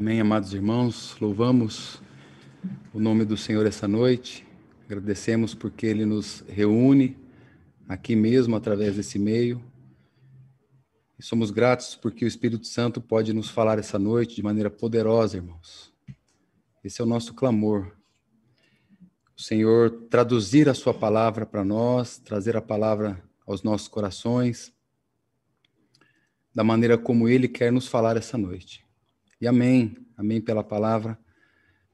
Amém, amados irmãos, louvamos o nome do Senhor essa noite, agradecemos porque Ele nos reúne aqui mesmo através desse meio, e somos gratos porque o Espírito Santo pode nos falar essa noite de maneira poderosa, irmãos. Esse é o nosso clamor. O Senhor traduzir a Sua palavra para nós, trazer a palavra aos nossos corações, da maneira como Ele quer nos falar essa noite. E amém, amém pela palavra.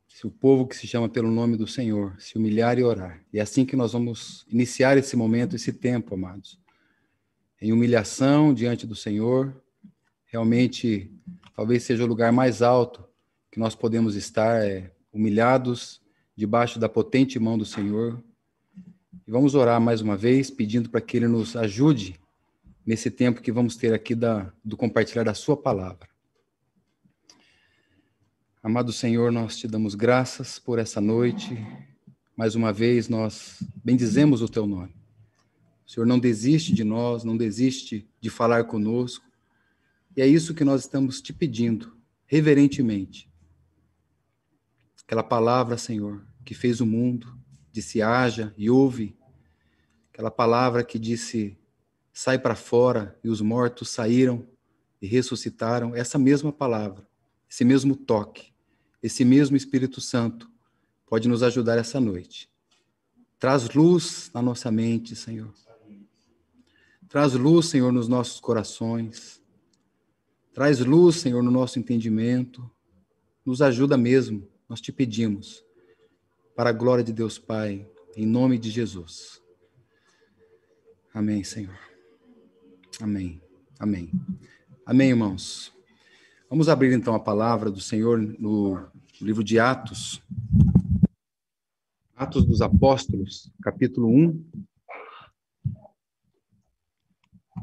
Se o povo que se chama pelo nome do Senhor se humilhar e orar. E é assim que nós vamos iniciar esse momento, esse tempo, amados. Em humilhação diante do Senhor. Realmente, talvez seja o lugar mais alto que nós podemos estar, é, humilhados debaixo da potente mão do Senhor. E vamos orar mais uma vez, pedindo para que Ele nos ajude nesse tempo que vamos ter aqui da, do compartilhar da Sua palavra. Amado Senhor, nós te damos graças por essa noite. Mais uma vez, nós bendizemos o teu nome. O Senhor não desiste de nós, não desiste de falar conosco. E é isso que nós estamos te pedindo, reverentemente. Aquela palavra, Senhor, que fez o mundo, disse haja e ouve. Aquela palavra que disse sai para fora e os mortos saíram e ressuscitaram. Essa mesma palavra, esse mesmo toque esse mesmo Espírito Santo pode nos ajudar essa noite. Traz luz na nossa mente, Senhor. Traz luz, Senhor, nos nossos corações. Traz luz, Senhor, no nosso entendimento. Nos ajuda mesmo, nós te pedimos. Para a glória de Deus Pai, em nome de Jesus. Amém, Senhor. Amém. Amém. Amém, irmãos. Vamos abrir então a palavra do Senhor no livro de Atos. Atos dos Apóstolos, capítulo 1.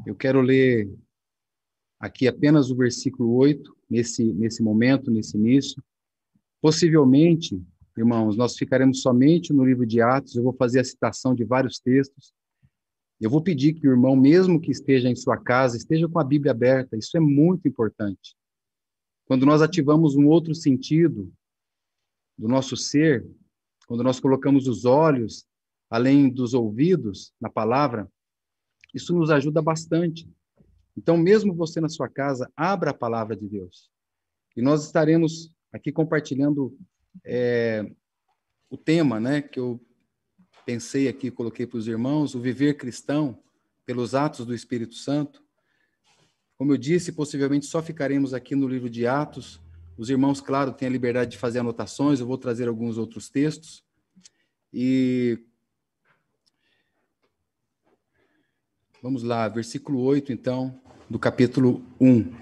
Eu quero ler aqui apenas o versículo 8, nesse, nesse momento, nesse início. Possivelmente, irmãos, nós ficaremos somente no livro de Atos. Eu vou fazer a citação de vários textos. Eu vou pedir que o irmão, mesmo que esteja em sua casa, esteja com a Bíblia aberta. Isso é muito importante. Quando nós ativamos um outro sentido do nosso ser, quando nós colocamos os olhos além dos ouvidos na palavra, isso nos ajuda bastante. Então, mesmo você na sua casa, abra a palavra de Deus. E nós estaremos aqui compartilhando é, o tema, né, que eu pensei aqui, coloquei para os irmãos, o viver cristão pelos atos do Espírito Santo. Como eu disse, possivelmente só ficaremos aqui no livro de Atos. Os irmãos, claro, têm a liberdade de fazer anotações, eu vou trazer alguns outros textos. E Vamos lá, versículo 8, então, do capítulo 1.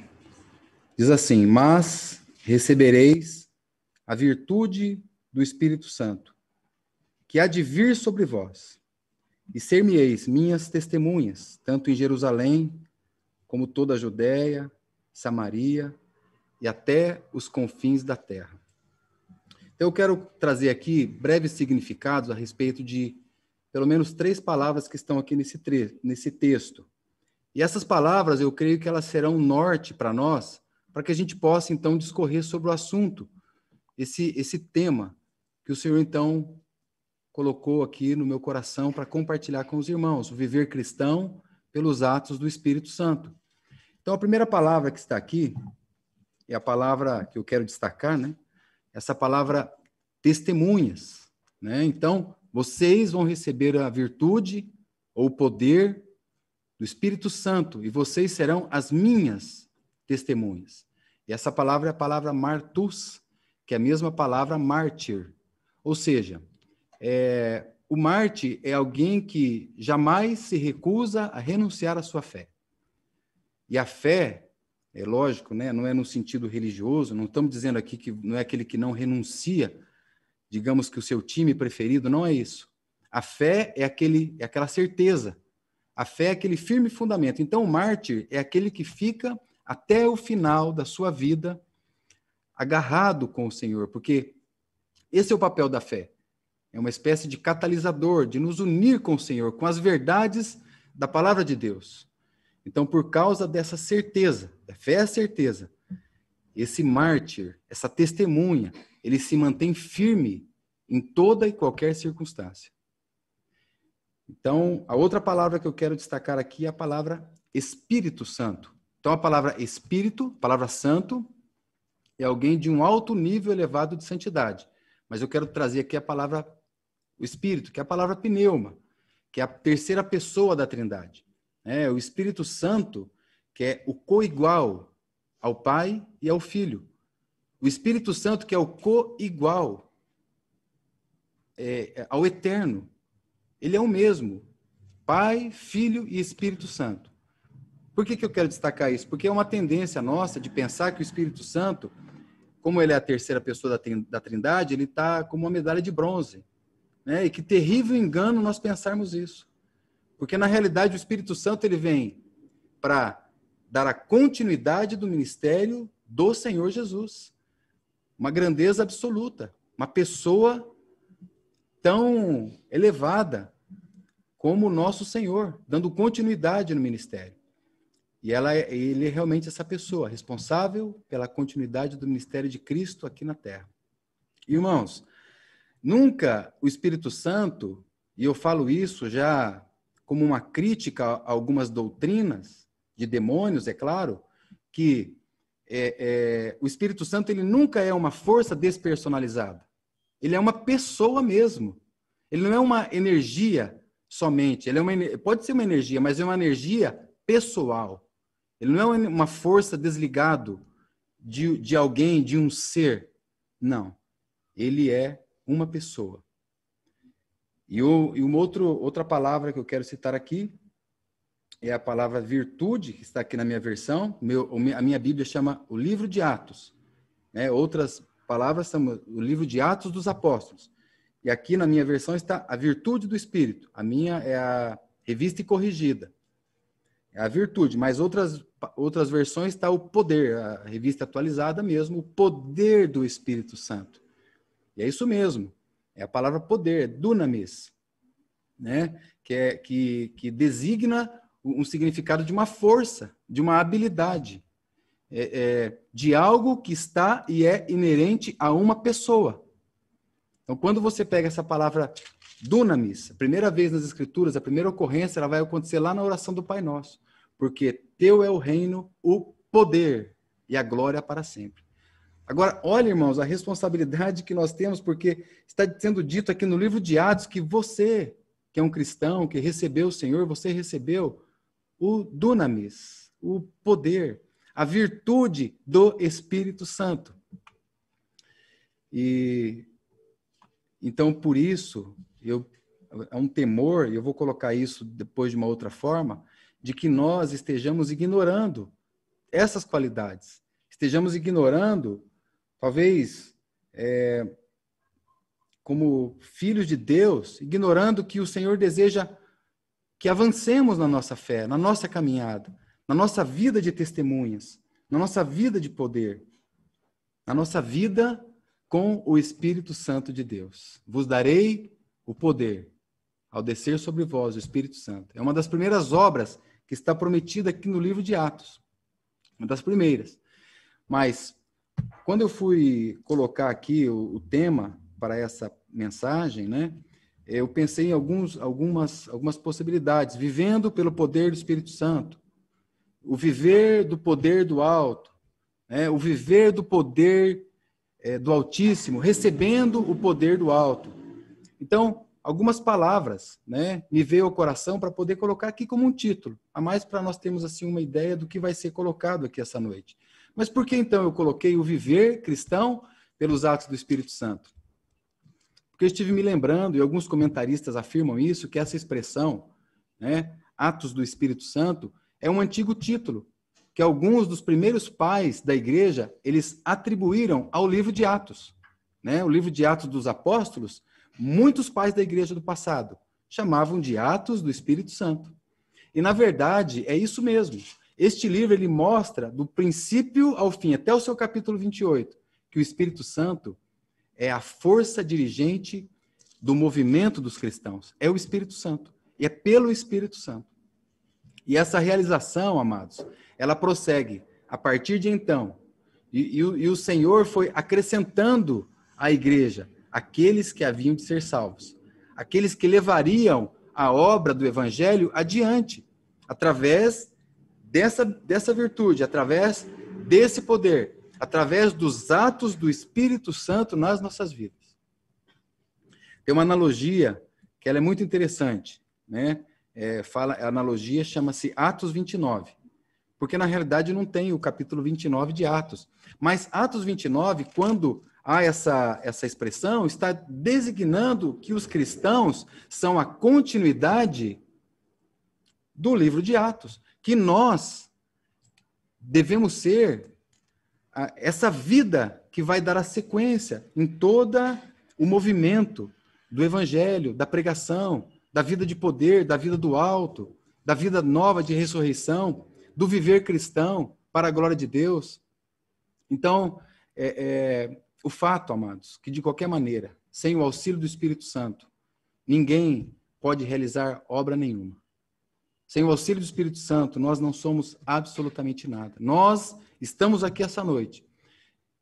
Diz assim: Mas recebereis a virtude do Espírito Santo, que há de vir sobre vós, e ser-me-eis minhas testemunhas, tanto em Jerusalém, como toda a Judéia, Samaria e até os confins da terra. Então, eu quero trazer aqui breves significados a respeito de pelo menos três palavras que estão aqui nesse, nesse texto. E essas palavras, eu creio que elas serão norte para nós, para que a gente possa, então, discorrer sobre o assunto, esse, esse tema que o Senhor, então, colocou aqui no meu coração para compartilhar com os irmãos, o viver cristão pelos atos do Espírito Santo. Então, a primeira palavra que está aqui é a palavra que eu quero destacar, né? Essa palavra testemunhas, né? Então, vocês vão receber a virtude ou o poder do Espírito Santo e vocês serão as minhas testemunhas. E essa palavra é a palavra martus, que é a mesma palavra mártir. Ou seja, é, o mártir é alguém que jamais se recusa a renunciar à sua fé. E a fé, é lógico, né, não é no sentido religioso, não estamos dizendo aqui que não é aquele que não renuncia, digamos que o seu time preferido, não é isso. A fé é, aquele, é aquela certeza. A fé é aquele firme fundamento. Então, o mártir é aquele que fica até o final da sua vida agarrado com o Senhor, porque esse é o papel da fé. É uma espécie de catalisador, de nos unir com o Senhor, com as verdades da palavra de Deus. Então, por causa dessa certeza, a fé é certeza, esse mártir, essa testemunha, ele se mantém firme em toda e qualquer circunstância. Então, a outra palavra que eu quero destacar aqui é a palavra Espírito Santo. Então, a palavra Espírito, palavra Santo, é alguém de um alto nível elevado de santidade. Mas eu quero trazer aqui a palavra o Espírito, que é a palavra pneuma, que é a terceira pessoa da Trindade. É, o Espírito Santo, que é o coigual ao Pai e ao Filho. O Espírito Santo, que é o coigual é, ao Eterno. Ele é o mesmo. Pai, Filho e Espírito Santo. Por que, que eu quero destacar isso? Porque é uma tendência nossa de pensar que o Espírito Santo, como ele é a terceira pessoa da Trindade, ele está como uma medalha de bronze. Né? E que terrível engano nós pensarmos isso. Porque, na realidade, o Espírito Santo ele vem para dar a continuidade do ministério do Senhor Jesus. Uma grandeza absoluta. Uma pessoa tão elevada como o nosso Senhor, dando continuidade no ministério. E ela, é, ele é realmente essa pessoa, responsável pela continuidade do ministério de Cristo aqui na Terra. Irmãos, nunca o Espírito Santo, e eu falo isso já como uma crítica a algumas doutrinas de demônios, é claro, que é, é, o Espírito Santo ele nunca é uma força despersonalizada. Ele é uma pessoa mesmo. Ele não é uma energia somente. Ele é uma, pode ser uma energia, mas é uma energia pessoal. Ele não é uma força desligado de, de alguém, de um ser. Não. Ele é uma pessoa. E, o, e uma outro, outra palavra que eu quero citar aqui é a palavra virtude, que está aqui na minha versão. Meu, a minha Bíblia chama o livro de Atos. Né? Outras palavras são o livro de Atos dos Apóstolos. E aqui na minha versão está a virtude do Espírito. A minha é a revista e corrigida. É a virtude, mas outras, outras versões está o poder, a revista atualizada mesmo, o poder do Espírito Santo. E é isso mesmo. É a palavra poder, dunamis, né? que, é, que, que designa um significado de uma força, de uma habilidade, é, é, de algo que está e é inerente a uma pessoa. Então, quando você pega essa palavra dunamis, a primeira vez nas Escrituras, a primeira ocorrência, ela vai acontecer lá na oração do Pai Nosso. Porque teu é o reino, o poder e a glória para sempre. Agora, olha, irmãos, a responsabilidade que nós temos, porque está sendo dito aqui no livro de Atos que você, que é um cristão, que recebeu o Senhor, você recebeu o dunamis, o poder, a virtude do Espírito Santo. E então, por isso, eu, é um temor, e eu vou colocar isso depois de uma outra forma, de que nós estejamos ignorando essas qualidades. Estejamos ignorando, talvez, é, como filhos de Deus, ignorando que o Senhor deseja que avancemos na nossa fé, na nossa caminhada, na nossa vida de testemunhas, na nossa vida de poder, na nossa vida com o Espírito Santo de Deus. Vos darei o poder ao descer sobre vós o Espírito Santo. É uma das primeiras obras que está prometida aqui no livro de Atos. Uma das primeiras. Mas, quando eu fui colocar aqui o, o tema para essa mensagem, né, eu pensei em alguns, algumas, algumas possibilidades. Vivendo pelo poder do Espírito Santo. O viver do poder do alto. Né, o viver do poder é, do Altíssimo, recebendo o poder do alto. Então, algumas palavras, né, me veio ao coração para poder colocar aqui como um título, a mais para nós termos assim uma ideia do que vai ser colocado aqui essa noite. Mas por que então eu coloquei o viver cristão pelos atos do Espírito Santo? Porque eu estive me lembrando, e alguns comentaristas afirmam isso, que essa expressão, né, atos do Espírito Santo, é um antigo título que alguns dos primeiros pais da igreja, eles atribuíram ao livro de Atos. Né? O livro de Atos dos Apóstolos, muitos pais da igreja do passado chamavam de Atos do Espírito Santo. E, na verdade, é isso mesmo. Este livro ele mostra, do princípio ao fim, até o seu capítulo 28, que o Espírito Santo é a força dirigente do movimento dos cristãos. É o Espírito Santo. E é pelo Espírito Santo. E essa realização, amados, ela prossegue a partir de então, E, e, e o Senhor foi acrescentando à igreja aqueles que haviam de ser salvos, aqueles que levariam a obra do evangelho adiante, através dessa, dessa virtude, através desse poder, através dos atos do Espírito Santo nas nossas vidas. Tem uma analogia que ela é muito interessante, né? É, fala, a analogia chama-se Atos 29, porque na realidade não tem o capítulo 29 de Atos. Mas Atos 29, quando há essa, essa expressão, está designando que os cristãos são a continuidade do livro de Atos, que nós devemos ser essa vida que vai dar a sequência em toda o movimento do evangelho, da pregação, da vida de poder, da vida do alto, da vida nova de ressurreição, do viver cristão para a glória de Deus. Então, é, é, o fato, amados, que de qualquer maneira, sem o auxílio do Espírito Santo, ninguém pode realizar obra nenhuma. Sem o auxílio do Espírito Santo, nós não somos absolutamente nada. Nós estamos aqui essa noite.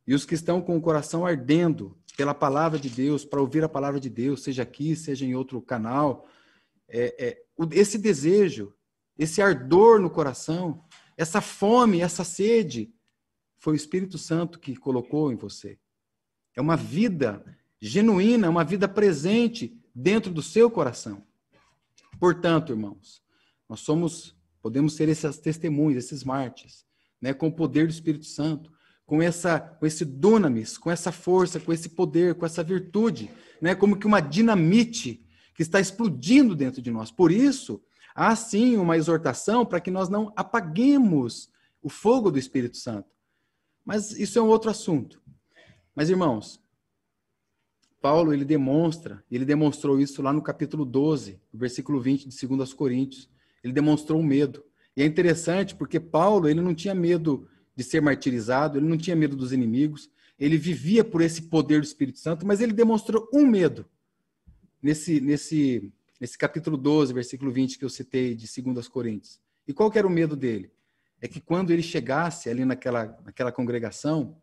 E os que estão com o coração ardendo pela palavra de Deus, para ouvir a palavra de Deus, seja aqui, seja em outro canal, é, é, esse desejo, esse ardor no coração, essa fome, essa sede, foi o Espírito Santo que colocou em você. É uma vida genuína, uma vida presente dentro do seu coração. Portanto, irmãos, nós somos, podemos ser essas testemunhas, esses mártires, né, com o poder do Espírito Santo, com essa, com esse dunamis, com essa força, com esse poder, com essa virtude, né, como que uma dinamite que está explodindo dentro de nós. Por isso, há sim uma exortação para que nós não apaguemos o fogo do Espírito Santo. Mas isso é um outro assunto. Mas, irmãos, Paulo, ele demonstra, ele demonstrou isso lá no capítulo 12, versículo 20 de 2 Coríntios. Ele demonstrou medo. E é interessante porque Paulo, ele não tinha medo de ser martirizado, ele não tinha medo dos inimigos, ele vivia por esse poder do Espírito Santo, mas ele demonstrou um medo nesse, nesse, nesse capítulo 12, versículo 20 que eu citei de 2 Coríntios. E qual era o medo dele? É que quando ele chegasse ali naquela, naquela congregação,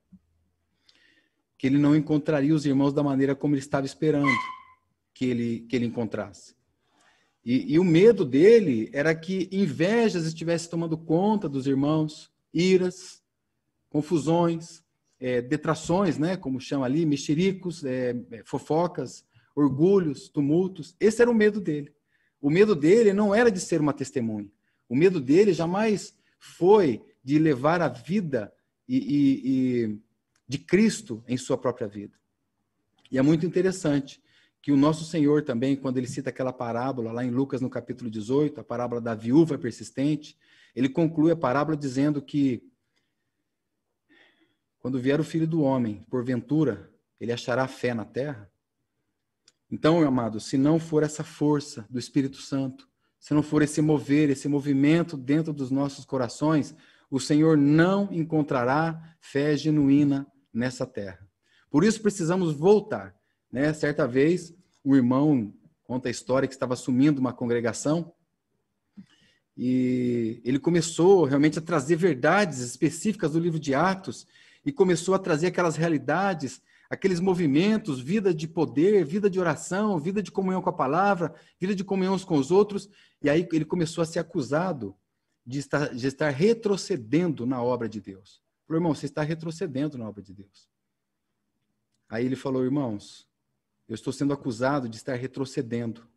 que ele não encontraria os irmãos da maneira como ele estava esperando que ele, que ele encontrasse. E, e o medo dele era que invejas estivesse tomando conta dos irmãos, iras, confusões, é, detrações, né, como chama ali, mexericos, é, é, fofocas, orgulhos, tumultos. Esse era o medo dele. O medo dele não era de ser uma testemunha. O medo dele jamais foi de levar a vida e, e, e de Cristo em sua própria vida. E é muito interessante que o nosso Senhor também, quando ele cita aquela parábola lá em Lucas no capítulo 18, a parábola da viúva persistente, ele conclui a parábola dizendo que quando vier o filho do homem, porventura, ele achará fé na terra? Então, meu amado, se não for essa força do Espírito Santo, se não for esse mover, esse movimento dentro dos nossos corações, o Senhor não encontrará fé genuína nessa terra. Por isso precisamos voltar. Né? Certa vez, um irmão conta a história que estava assumindo uma congregação e ele começou realmente a trazer verdades específicas do livro de Atos e começou a trazer aquelas realidades aqueles movimentos, vida de poder, vida de oração, vida de comunhão com a palavra, vida de comunhão uns com os outros. E aí ele começou a ser acusado de estar, de estar retrocedendo na obra de Deus. Falou, irmão, você está retrocedendo na obra de Deus. Aí ele falou, irmãos, eu estou sendo acusado de estar retrocedendo.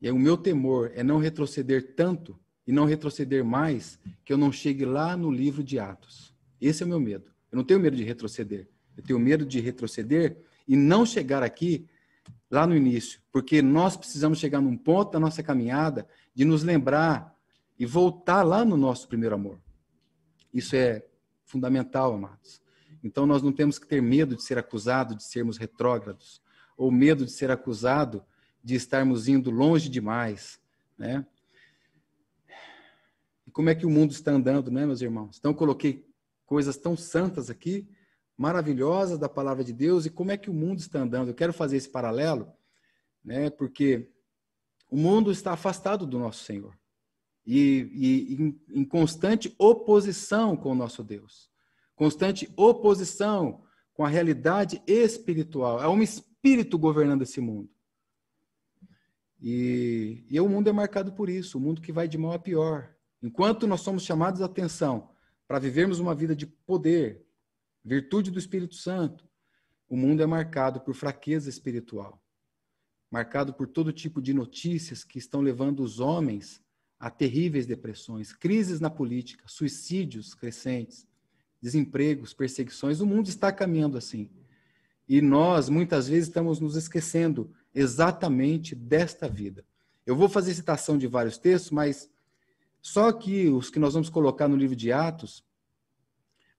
E aí, o meu temor é não retroceder tanto e não retroceder mais que eu não chegue lá no livro de Atos. Esse é o meu medo. Eu não tenho medo de retroceder. Eu tenho medo de retroceder e não chegar aqui lá no início, porque nós precisamos chegar num ponto da nossa caminhada de nos lembrar e voltar lá no nosso primeiro amor. Isso é fundamental, amados. Então nós não temos que ter medo de ser acusado de sermos retrógrados ou medo de ser acusado de estarmos indo longe demais, né? E como é que o mundo está andando, né, meus irmãos? Então coloquei coisas tão santas aqui maravilhosas da palavra de Deus e como é que o mundo está andando. Eu quero fazer esse paralelo, né? Porque o mundo está afastado do nosso Senhor e, e em, em constante oposição com o nosso Deus, constante oposição com a realidade espiritual. É um espírito governando esse mundo. E, e o mundo é marcado por isso, o mundo que vai de mal a pior. Enquanto nós somos chamados a atenção para vivermos uma vida de poder, virtude do Espírito Santo, o mundo é marcado por fraqueza espiritual, marcado por todo tipo de notícias que estão levando os homens a terríveis depressões, crises na política, suicídios crescentes, desempregos, perseguições. O mundo está caminhando assim. E nós, muitas vezes, estamos nos esquecendo exatamente desta vida. Eu vou fazer citação de vários textos, mas só que os que nós vamos colocar no livro de Atos,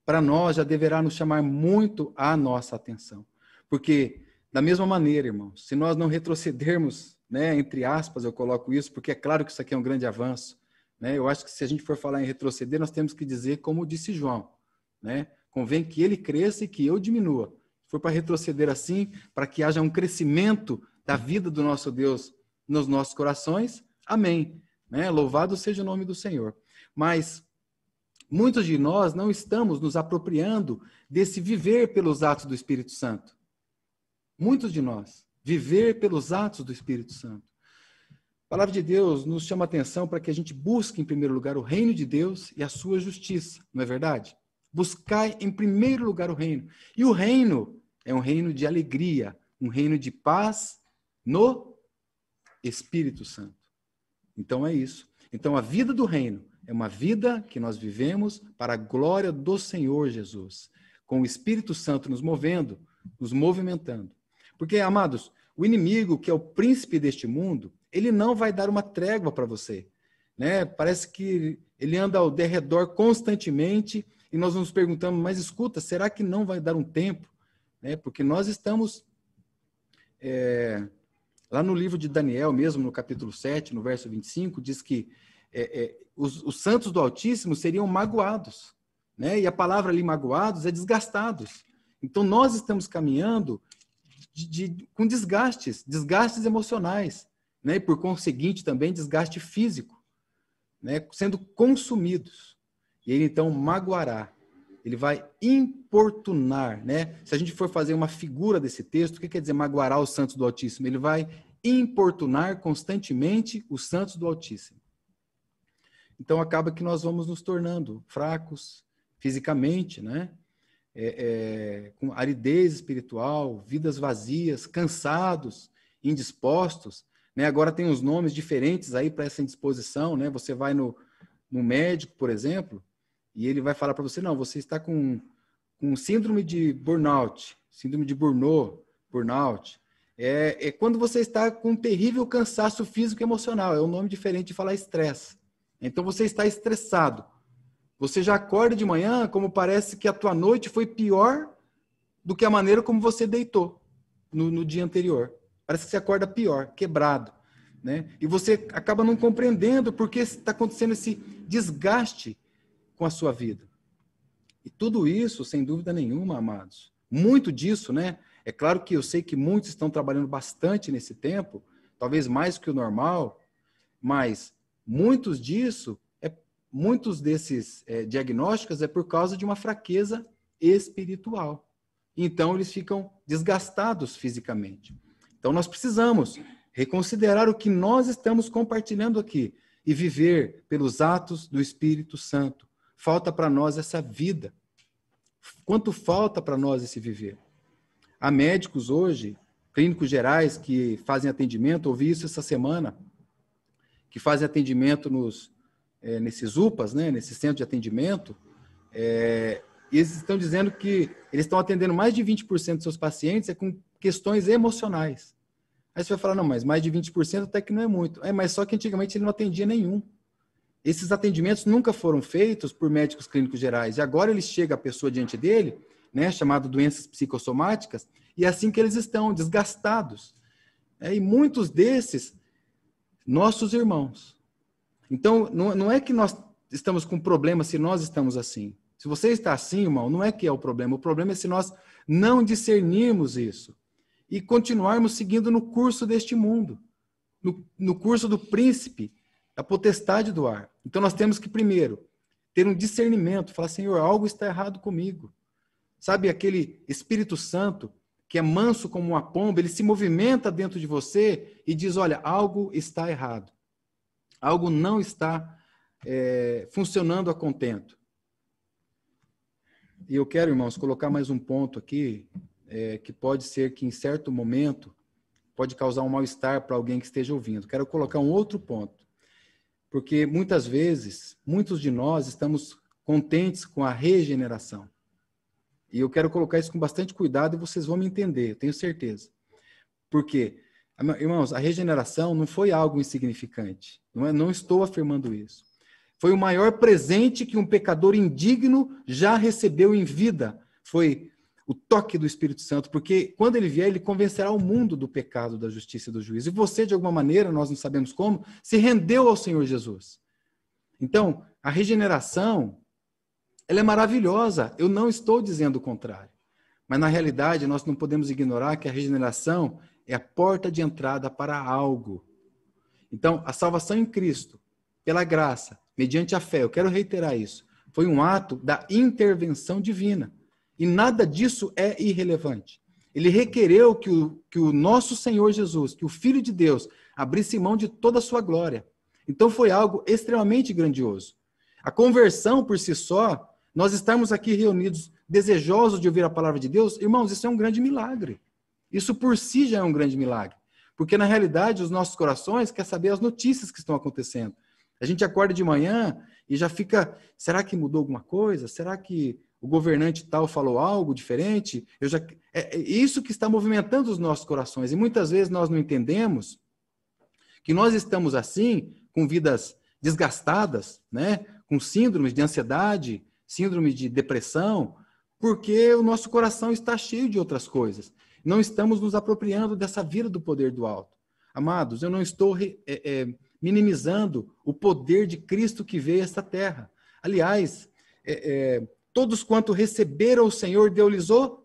para nós já deverá nos chamar muito a nossa atenção. Porque, da mesma maneira, irmãos, se nós não retrocedermos, né, entre aspas, eu coloco isso, porque é claro que isso aqui é um grande avanço. Né? Eu acho que se a gente for falar em retroceder, nós temos que dizer como disse João. Né? Convém que ele cresça e que eu diminua. For para retroceder assim, para que haja um crescimento da vida do nosso Deus nos nossos corações, amém. Né? Louvado seja o nome do Senhor. Mas muitos de nós não estamos nos apropriando desse viver pelos atos do Espírito Santo. Muitos de nós. Viver pelos atos do Espírito Santo. A palavra de Deus nos chama atenção para que a gente busque, em primeiro lugar, o reino de Deus e a sua justiça, não é verdade? Buscai em primeiro lugar o reino. E o reino é um reino de alegria, um reino de paz no Espírito Santo. Então é isso. Então a vida do reino é uma vida que nós vivemos para a glória do Senhor Jesus, com o Espírito Santo nos movendo, nos movimentando. Porque, amados, o inimigo, que é o príncipe deste mundo, ele não vai dar uma trégua para você. Né? Parece que ele anda ao derredor constantemente e nós nos perguntamos, mas escuta, será que não vai dar um tempo? Né? Porque nós estamos é, Lá no livro de Daniel, mesmo no capítulo 7, no verso 25, diz que é, é, os, os, santos do Altíssimo seriam magoados. Né? E a palavra ali magoados é desgastados. Então nós estamos caminhando de, de, com desgastes, desgastes emocionais, né? e por conseguinte também desgaste físico, né? sendo consumidos. E ele então magoará, ele vai importunar, né? Se a gente for fazer uma figura desse texto, o que quer dizer magoará os santos do Altíssimo? Ele vai importunar constantemente os santos do Altíssimo. Então acaba que nós vamos nos tornando fracos fisicamente, né? É, é, com aridez espiritual, vidas vazias, cansados, indispostos. Né? Agora tem uns nomes diferentes aí para essa indisposição, né? Você vai no, no médico, por exemplo, e ele vai falar para você, não, você está com, com síndrome de burnout, síndrome de burnout, burnout. É, é quando você está com um terrível cansaço físico e emocional. É um nome diferente de falar estresse. Então você está estressado. Você já acorda de manhã como parece que a tua noite foi pior do que a maneira como você deitou no, no dia anterior. Parece que você acorda pior, quebrado. Né? E você acaba não compreendendo porque está acontecendo esse desgaste com a sua vida. E tudo isso, sem dúvida nenhuma, amados, muito disso, né? É claro que eu sei que muitos estão trabalhando bastante nesse tempo, talvez mais que o normal, mas muitos disso, é, muitos desses é, diagnósticos é por causa de uma fraqueza espiritual. Então eles ficam desgastados fisicamente. Então nós precisamos reconsiderar o que nós estamos compartilhando aqui e viver pelos atos do Espírito Santo falta para nós essa vida. Quanto falta para nós esse viver? Há médicos hoje, clínicos gerais, que fazem atendimento, ouvi isso essa semana, que fazem atendimento nos, é, nesses UPAs, né, nesse centro de atendimento, é, e eles estão dizendo que eles estão atendendo mais de 20% dos seus pacientes é com questões emocionais. Aí você vai falar, não, mas mais de 20% até que não é muito. É, mas só que antigamente ele não atendia nenhum. Esses atendimentos nunca foram feitos por médicos clínicos gerais. E agora ele chega a pessoa diante dele, né, chamado doenças psicossomáticas, e é assim que eles estão desgastados. É, e muitos desses, nossos irmãos. Então, não, não é que nós estamos com problema se nós estamos assim. Se você está assim, irmão, não é que é o problema. O problema é se nós não discernirmos isso e continuarmos seguindo no curso deste mundo, no, no curso do príncipe a potestade do ar. Então nós temos que, primeiro, ter um discernimento, falar, Senhor, algo está errado comigo. Sabe aquele Espírito Santo que é manso como uma pomba, ele se movimenta dentro de você e diz: olha, algo está errado. Algo não está é, funcionando a contento. E eu quero, irmãos, colocar mais um ponto aqui, é, que pode ser que em certo momento pode causar um mal-estar para alguém que esteja ouvindo. Quero colocar um outro ponto. Porque muitas vezes, muitos de nós estamos contentes com a regeneração. E eu quero colocar isso com bastante cuidado e vocês vão me entender, eu tenho certeza. Porque, irmãos, a regeneração não foi algo insignificante. Não, é, não estou afirmando isso. Foi o maior presente que um pecador indigno já recebeu em vida. Foi o toque do Espírito Santo, porque quando ele vier, ele convencerá o mundo do pecado, da justiça e do juízo. E você, de alguma maneira, nós não sabemos como, se rendeu ao Senhor Jesus. Então, a regeneração ela é maravilhosa. Eu não estou dizendo o contrário. Mas na realidade, nós não podemos ignorar que a regeneração é a porta de entrada para algo. Então, a salvação em Cristo, pela graça, mediante a fé, eu quero reiterar isso, foi um ato da intervenção divina. E nada disso é irrelevante. Ele requereu que o, que o nosso Senhor Jesus, que o Filho de Deus, abrisse mão de toda a sua glória. Então foi algo extremamente grandioso. A conversão por si só nós estarmos aqui reunidos desejosos de ouvir a palavra de Deus, irmãos, isso é um grande milagre. Isso por si já é um grande milagre. Porque, na realidade, os nossos corações querem saber as notícias que estão acontecendo. A gente acorda de manhã e já fica: será que mudou alguma coisa? Será que o governante tal falou algo diferente? Eu já é, é isso que está movimentando os nossos corações. E muitas vezes nós não entendemos que nós estamos assim, com vidas desgastadas, né? com síndromes de ansiedade, síndrome de depressão, porque o nosso coração está cheio de outras coisas. Não estamos nos apropriando dessa vida do poder do alto. Amados, eu não estou é, é, minimizando o poder de Cristo que veio a esta terra. Aliás, é, é todos quanto receberam o Senhor, deu-lhes o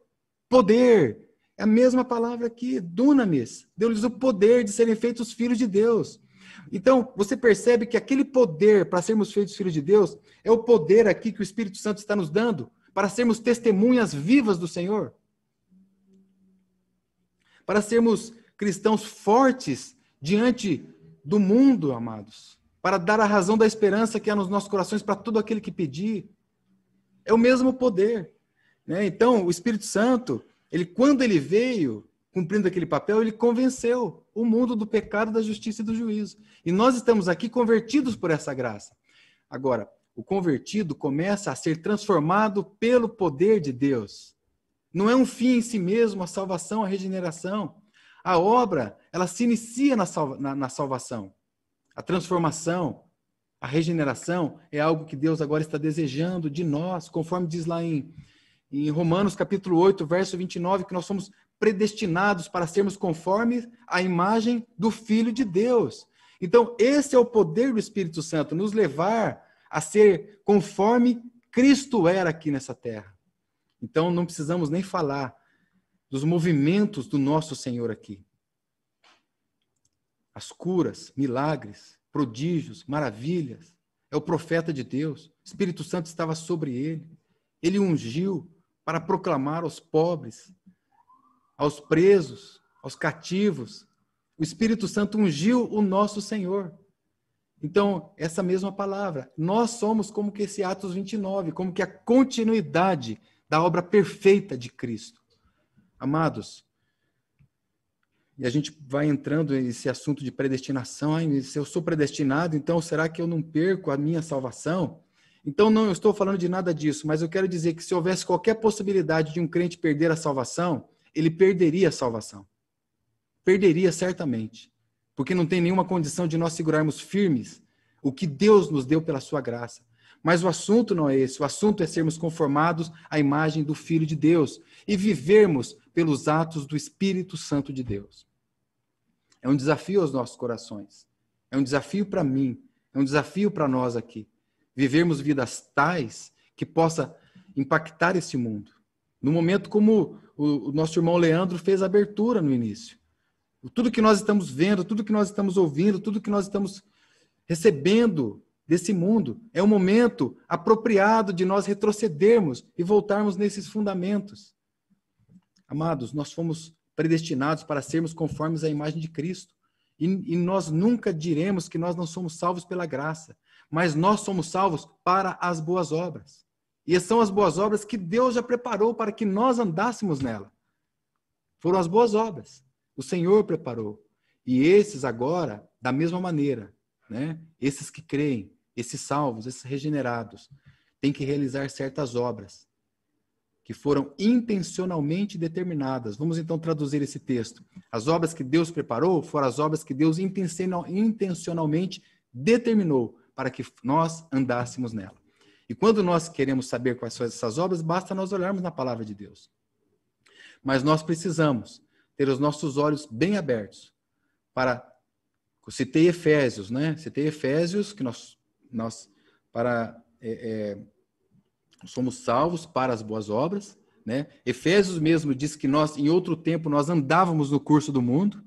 poder. É a mesma palavra aqui, dunamis. Deu-lhes o poder de serem feitos filhos de Deus. Então, você percebe que aquele poder para sermos feitos filhos de Deus é o poder aqui que o Espírito Santo está nos dando para sermos testemunhas vivas do Senhor. Para sermos cristãos fortes diante do mundo, amados. Para dar a razão da esperança que há nos nossos corações para todo aquele que pedir. É o mesmo poder. Né? Então, o Espírito Santo, ele quando ele veio, cumprindo aquele papel, ele convenceu o mundo do pecado, da justiça e do juízo. E nós estamos aqui convertidos por essa graça. Agora, o convertido começa a ser transformado pelo poder de Deus. Não é um fim em si mesmo a salvação, a regeneração. A obra, ela se inicia na, salva, na, na salvação. A transformação, a regeneração é algo que Deus agora está desejando de nós, conforme diz lá em, em Romanos capítulo 8, verso 29, que nós somos predestinados para sermos conformes à imagem do Filho de Deus. Então, esse é o poder do Espírito Santo, nos levar a ser conforme Cristo era aqui nessa terra. Então, não precisamos nem falar dos movimentos do nosso Senhor aqui. As curas, milagres, prodígios, maravilhas. É o profeta de Deus. O Espírito Santo estava sobre ele. Ele ungiu para proclamar aos pobres aos presos, aos cativos. O Espírito Santo ungiu o nosso Senhor. Então, essa mesma palavra, nós somos como que esse Atos 29, como que a continuidade da obra perfeita de Cristo. Amados, e a gente vai entrando nesse assunto de predestinação. Ai, se eu sou predestinado, então será que eu não perco a minha salvação? Então, não estou falando de nada disso, mas eu quero dizer que se houvesse qualquer possibilidade de um crente perder a salvação, ele perderia a salvação. Perderia certamente. Porque não tem nenhuma condição de nós segurarmos firmes o que Deus nos deu pela sua graça. Mas o assunto não é esse. O assunto é sermos conformados à imagem do Filho de Deus e vivermos pelos atos do Espírito Santo de Deus. É um desafio aos nossos corações. É um desafio para mim. É um desafio para nós aqui. Vivermos vidas tais que possa impactar esse mundo. No momento como o, nosso irmão Leandro fez a abertura no início. Tudo que nós estamos vendo, tudo que nós estamos ouvindo, tudo que nós estamos recebendo desse mundo. É um momento apropriado de nós retrocedermos e voltarmos nesses fundamentos. Amados, nós fomos predestinados para sermos conformes à imagem de Cristo. E, e, nós nunca diremos que nós não somos salvos pela graça, mas nós somos salvos para as boas obras. E são as boas obras que Deus já preparou para que nós andássemos nela. Foram as boas obras. O Senhor preparou. E esses agora, da mesma maneira, né? Esses que creem, esses salvos, esses regenerados, têm que realizar certas obras que foram intencionalmente determinadas. Vamos então traduzir esse texto. As obras que Deus preparou foram as obras que Deus intencionalmente determinou para que nós andássemos nela. E quando nós queremos saber quais são essas obras, basta nós olharmos na palavra de Deus. Mas nós precisamos ter os nossos olhos bem abertos para citei Efésios, né? Citei Efésios que nós nós para é, é, somos salvos para as boas obras, né? Efésios mesmo diz que nós, em outro tempo, nós andávamos no curso do mundo,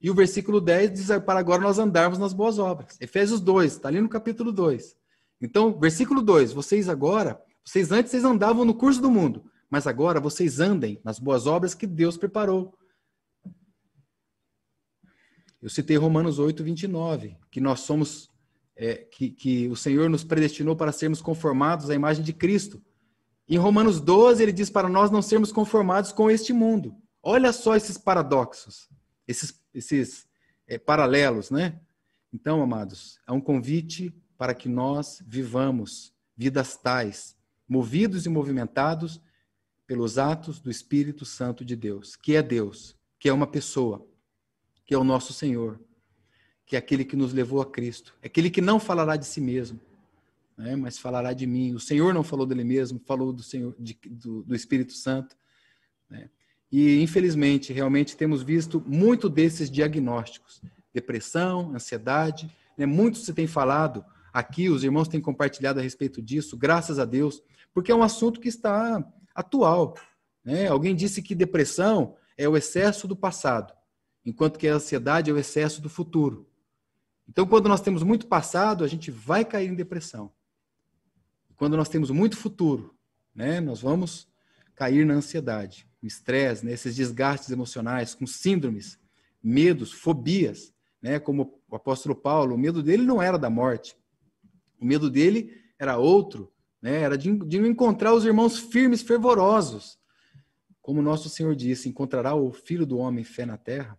e o versículo 10 diz para agora nós andarmos nas boas obras. Efésios 2, está ali no capítulo 2. Então, versículo 2, vocês agora, vocês antes vocês andavam no curso do mundo, mas agora vocês andem nas boas obras que Deus preparou. Eu citei Romanos 8, 29, que nós somos é, que, que o Senhor nos predestinou para sermos conformados à imagem de Cristo. Em Romanos 12, ele diz para nós não sermos conformados com este mundo. Olha só esses paradoxos, esses, esses é, paralelos, né? Então, amados, é um convite para que nós vivamos vidas tais, movidos e movimentados pelos atos do Espírito Santo de Deus, que é Deus, que é uma pessoa, que é o nosso Senhor, que é aquele que nos levou a Cristo, é aquele que não falará de si mesmo, né, mas falará de mim. O Senhor não falou dele mesmo, falou do Senhor, de, do, do, Espírito Santo. Né? E infelizmente, realmente temos visto muito desses diagnósticos: depressão, ansiedade. Né? Muito se tem falado aqui, os irmãos têm compartilhado a respeito disso, graças a Deus, porque é um assunto que está atual. Né? Alguém disse que depressão é o excesso do passado, enquanto que a ansiedade é o excesso do futuro. Então, quando nós temos muito passado, a gente vai cair em depressão. Quando nós temos muito futuro, né, nós vamos cair na ansiedade, no estresse, nesses desgastes emocionais, com síndromes, medos, fobias, né, como o apóstolo Paulo, o medo dele não era da morte. O medo dele era outro, né, era de, de encontrar os irmãos firmes, fervorosos. Como nosso Senhor disse, encontrará o Filho do Homem fé na terra.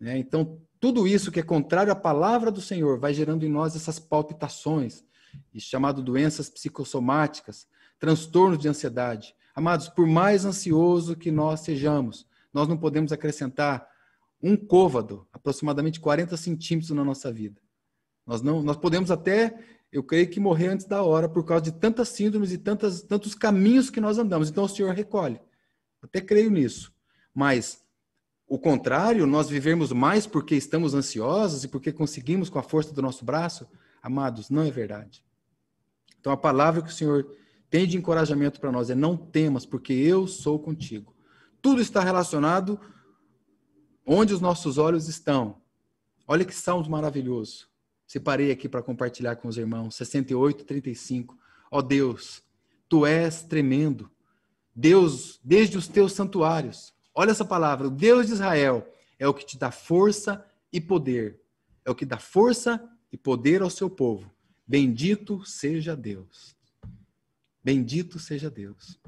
Né? Então, tudo isso que é contrário à palavra do Senhor vai gerando em nós essas palpitações, chamado doenças psicossomáticas, transtornos de ansiedade. Amados, por mais ansioso que nós sejamos, nós não podemos acrescentar um côvado, aproximadamente 40 centímetros na nossa vida. Nós não, nós podemos até, eu creio que morrer antes da hora por causa de tantas síndromes e tantas, tantos caminhos que nós andamos. Então o Senhor recolhe. Até creio nisso. Mas o contrário, nós vivemos mais porque estamos ansiosos e porque conseguimos com a força do nosso braço, amados, não é verdade. Então a palavra que o Senhor tem de encorajamento para nós é não temas, porque eu sou contigo. Tudo está relacionado onde os nossos olhos estão. Olha que salmo maravilhoso. Separei aqui para compartilhar com os irmãos, 68, 35. Ó oh Deus, tu és tremendo. Deus, desde os teus santuários, Olha essa palavra, o Deus de Israel é o que te dá força e poder. É o que dá força e poder ao seu povo. Bendito seja Deus. Bendito seja Deus.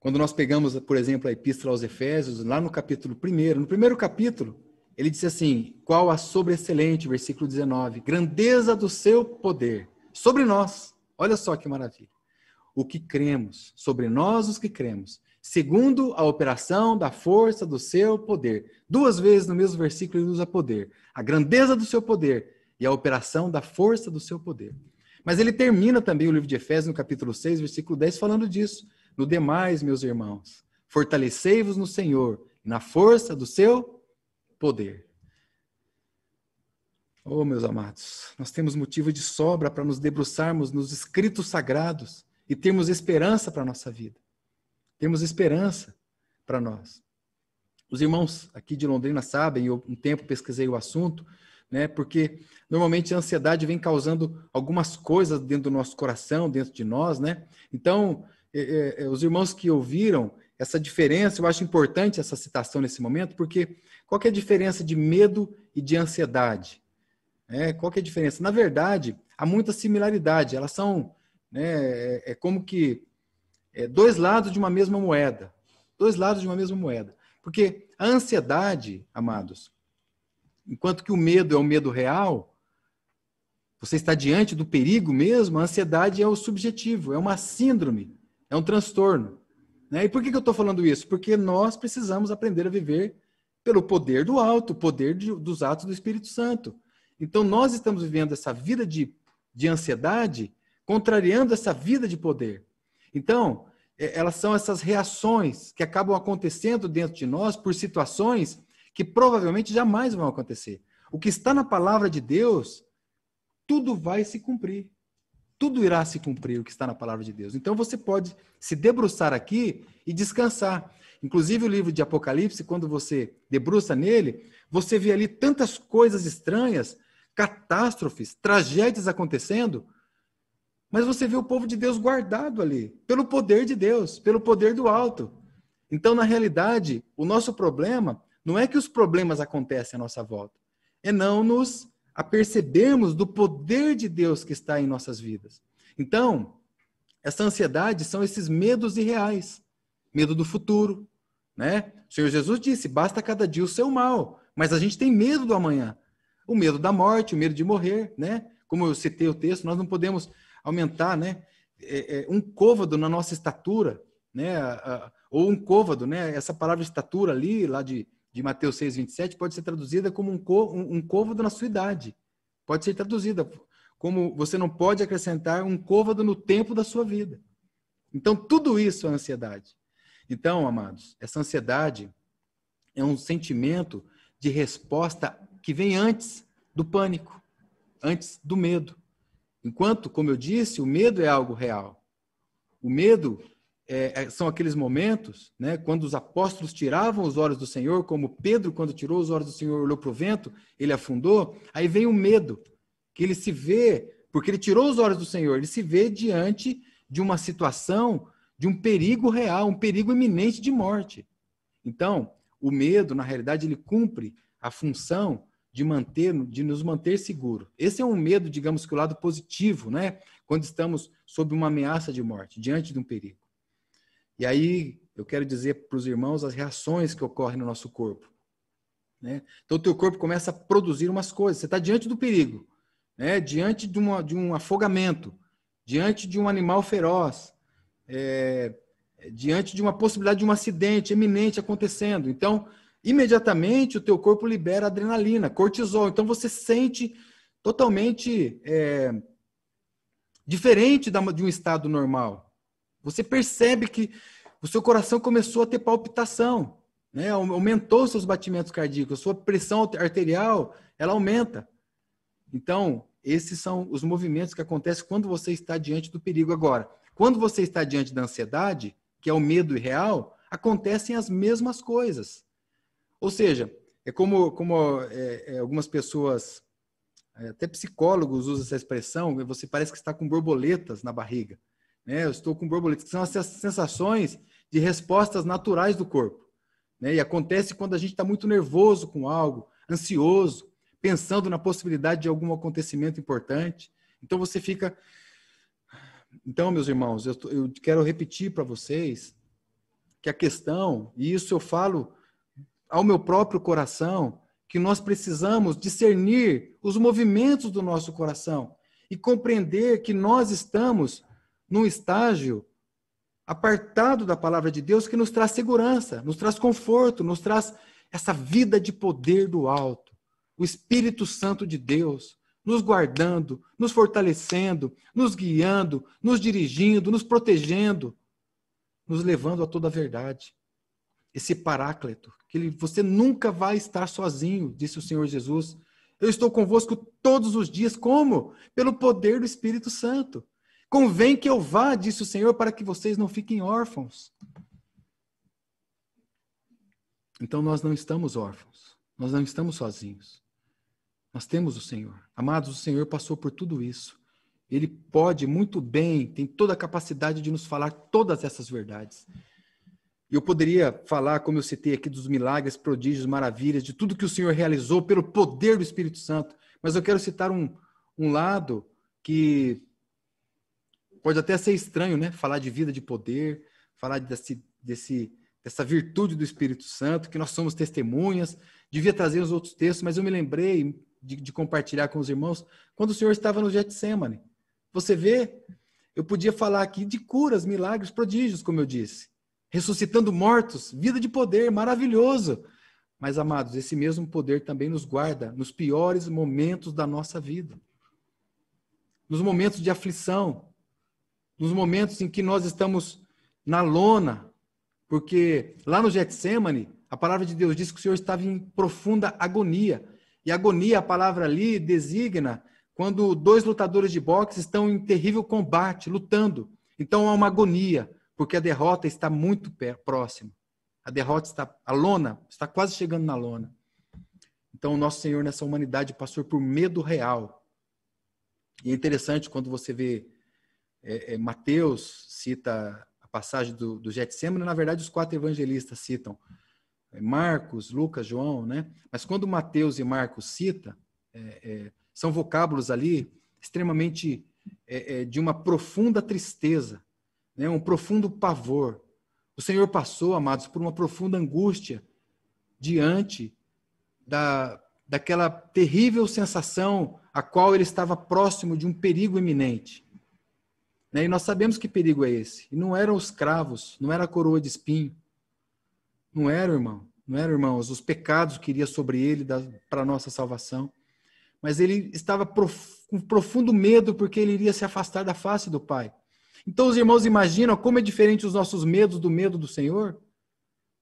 Quando nós pegamos, por exemplo, a Epístola aos Efésios, lá no capítulo 1, no primeiro capítulo, ele disse assim: Qual a sobreexcelente, versículo 19, grandeza do seu poder sobre nós. Olha só que maravilha. O que cremos, sobre nós os que cremos, segundo a operação da força do seu poder. Duas vezes no mesmo versículo ele usa poder. A grandeza do seu poder e a operação da força do seu poder. Mas ele termina também o livro de Efésios, no capítulo 6, versículo 10, falando disso. No demais, meus irmãos, fortalecei-vos no Senhor e na força do seu poder. Oh, meus amados, nós temos motivo de sobra para nos debruçarmos nos escritos sagrados e termos esperança para a nossa vida. Temos esperança para nós. Os irmãos aqui de Londrina sabem, eu um tempo pesquisei o assunto, né? Porque normalmente a ansiedade vem causando algumas coisas dentro do nosso coração, dentro de nós, né? Então, é, é, é, os irmãos que ouviram essa diferença, eu acho importante essa citação nesse momento, porque qual é a diferença de medo e de ansiedade? É, qual é a diferença? Na verdade, há muita similaridade. Elas são né, é, é como que é, dois lados de uma mesma moeda. Dois lados de uma mesma moeda. Porque a ansiedade, amados, enquanto que o medo é o medo real, você está diante do perigo mesmo, a ansiedade é o subjetivo, é uma síndrome, é um transtorno. Né? E por que, que eu estou falando isso? Porque nós precisamos aprender a viver pelo poder do alto, o poder de, dos atos do Espírito Santo. Então, nós estamos vivendo essa vida de, de ansiedade, contrariando essa vida de poder. Então, é, elas são essas reações que acabam acontecendo dentro de nós por situações que provavelmente jamais vão acontecer. O que está na palavra de Deus, tudo vai se cumprir. Tudo irá se cumprir o que está na palavra de Deus. Então você pode se debruçar aqui e descansar. Inclusive o livro de Apocalipse, quando você debruça nele, você vê ali tantas coisas estranhas, catástrofes, tragédias acontecendo, mas você vê o povo de Deus guardado ali, pelo poder de Deus, pelo poder do alto. Então, na realidade, o nosso problema não é que os problemas acontecem à nossa volta, é não nos apercebermos do poder de Deus que está em nossas vidas. Então, essa ansiedade são esses medos irreais, medo do futuro, né? O Senhor Jesus disse: basta cada dia o seu mal, mas a gente tem medo do amanhã, o medo da morte, o medo de morrer, né? Como eu citei o texto, nós não podemos aumentar, né? É, é, um côvado na nossa estatura, né? ou um côvado, né? Essa palavra estatura ali, lá de, de Mateus 6, 27, pode ser traduzida como um, um côvado na sua idade. Pode ser traduzida como você não pode acrescentar um côvado no tempo da sua vida. Então, tudo isso é ansiedade. Então, amados, essa ansiedade é um sentimento de resposta que vem antes do pânico, antes do medo. Enquanto, como eu disse, o medo é algo real. O medo é, é, são aqueles momentos, né, quando os apóstolos tiravam os olhos do Senhor, como Pedro, quando tirou os olhos do Senhor, olhou para o vento, ele afundou. Aí vem o medo, que ele se vê, porque ele tirou os olhos do Senhor, ele se vê diante de uma situação, de um perigo real, um perigo iminente de morte. Então, o medo, na realidade, ele cumpre a função de manter, de nos manter seguro. Esse é um medo, digamos que o lado positivo, né? Quando estamos sob uma ameaça de morte, diante de um perigo. E aí eu quero dizer para os irmãos as reações que ocorrem no nosso corpo. Né? Então o teu corpo começa a produzir umas coisas. Você está diante do perigo, né? diante de, uma, de um afogamento, diante de um animal feroz, é, diante de uma possibilidade de um acidente eminente acontecendo. Então imediatamente o teu corpo libera adrenalina, cortisol. Então você sente totalmente é, diferente de um estado normal. Você percebe que o seu coração começou a ter palpitação, né? aumentou seus batimentos cardíacos, sua pressão arterial ela aumenta. Então, esses são os movimentos que acontecem quando você está diante do perigo. Agora, quando você está diante da ansiedade, que é o medo irreal, acontecem as mesmas coisas. Ou seja, é como, como é, é, algumas pessoas, é, até psicólogos usam essa expressão, você parece que está com borboletas na barriga. Né? Eu estou com borboletas, que são as sensações de respostas naturais do corpo. Né? E acontece quando a gente está muito nervoso com algo, ansioso, pensando na possibilidade de algum acontecimento importante. Então você fica. Então, meus irmãos, eu, eu quero repetir para vocês que a questão, e isso eu falo ao meu próprio coração que nós precisamos discernir os movimentos do nosso coração e compreender que nós estamos num estágio apartado da palavra de Deus que nos traz segurança, nos traz conforto, nos traz essa vida de poder do alto. O Espírito Santo de Deus nos guardando, nos fortalecendo, nos guiando, nos dirigindo, nos protegendo, nos levando a toda a verdade esse paráclito, que ele, você nunca vai estar sozinho, disse o Senhor Jesus. Eu estou convosco todos os dias, como? Pelo poder do Espírito Santo. Convém que eu vá, disse o Senhor, para que vocês não fiquem órfãos. Então nós não estamos órfãos, nós não estamos sozinhos. Nós temos o Senhor. Amados, o Senhor passou por tudo isso. Ele pode muito bem, tem toda a capacidade de nos falar todas essas verdades. Eu poderia falar, como eu citei aqui, dos milagres, prodígios, maravilhas, de tudo que o Senhor realizou pelo poder do Espírito Santo. Mas eu quero citar um, um lado que pode até ser estranho, né? Falar de vida de poder, falar desse, desse, dessa virtude do Espírito Santo, que nós somos testemunhas. Devia trazer os outros textos, mas eu me lembrei de, de compartilhar com os irmãos quando o Senhor estava no Getsemane. Você vê, eu podia falar aqui de curas, milagres, prodígios, como eu disse. Ressuscitando mortos, vida de poder, maravilhoso. Mas, amados, esse mesmo poder também nos guarda nos piores momentos da nossa vida. Nos momentos de aflição, nos momentos em que nós estamos na lona, porque lá no Getsemane, a palavra de Deus diz que o Senhor estava em profunda agonia. E agonia, a palavra ali designa quando dois lutadores de boxe estão em terrível combate, lutando. Então há uma agonia, porque a derrota está muito próxima. A derrota está, a lona está quase chegando na lona. Então o nosso Senhor nessa humanidade passou por medo real. E é interessante quando você vê é, é, Mateus cita a passagem do, do Getsemane, na verdade os quatro evangelistas citam é, Marcos, Lucas, João, né? Mas quando Mateus e Marcos cita, é, é, são vocábulos ali extremamente é, de uma profunda tristeza, né? um profundo pavor. O Senhor passou, amados, por uma profunda angústia diante da, daquela terrível sensação a qual ele estava próximo de um perigo iminente. Né? E nós sabemos que perigo é esse. E não eram os cravos, não era a coroa de espinho. Não era, irmão. Não eram, irmãos, os pecados que iria sobre ele para a nossa salvação mas ele estava prof, com profundo medo porque ele iria se afastar da face do Pai. Então os irmãos imaginam como é diferente os nossos medos do medo do Senhor?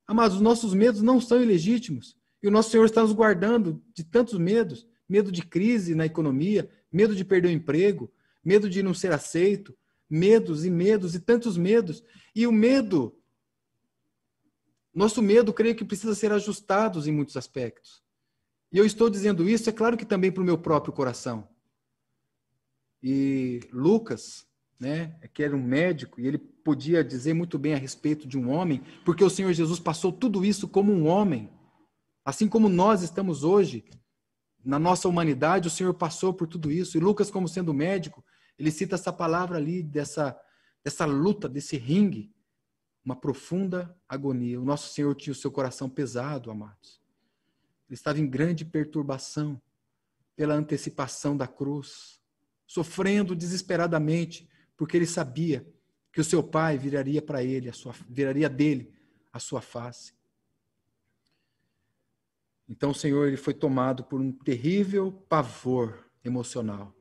Amados, os nossos medos não são ilegítimos. E o nosso Senhor está nos guardando de tantos medos: medo de crise na economia, medo de perder o emprego, medo de não ser aceito, medos e medos e tantos medos. E o medo, nosso medo, creio que precisa ser ajustado em muitos aspectos. E eu estou dizendo isso, é claro que também para o meu próprio coração. E Lucas, né, que era um médico, e ele podia dizer muito bem a respeito de um homem, porque o Senhor Jesus passou tudo isso como um homem. Assim como nós estamos hoje, na nossa humanidade, o Senhor passou por tudo isso. E Lucas, como sendo médico, ele cita essa palavra ali, dessa, dessa luta, desse ringue, uma profunda agonia. O nosso Senhor tinha o seu coração pesado, amados. Ele estava em grande perturbação pela antecipação da cruz, sofrendo desesperadamente, porque ele sabia que o seu pai viraria para ele, a sua, viraria dele a sua face. Então o Senhor ele foi tomado por um terrível pavor emocional.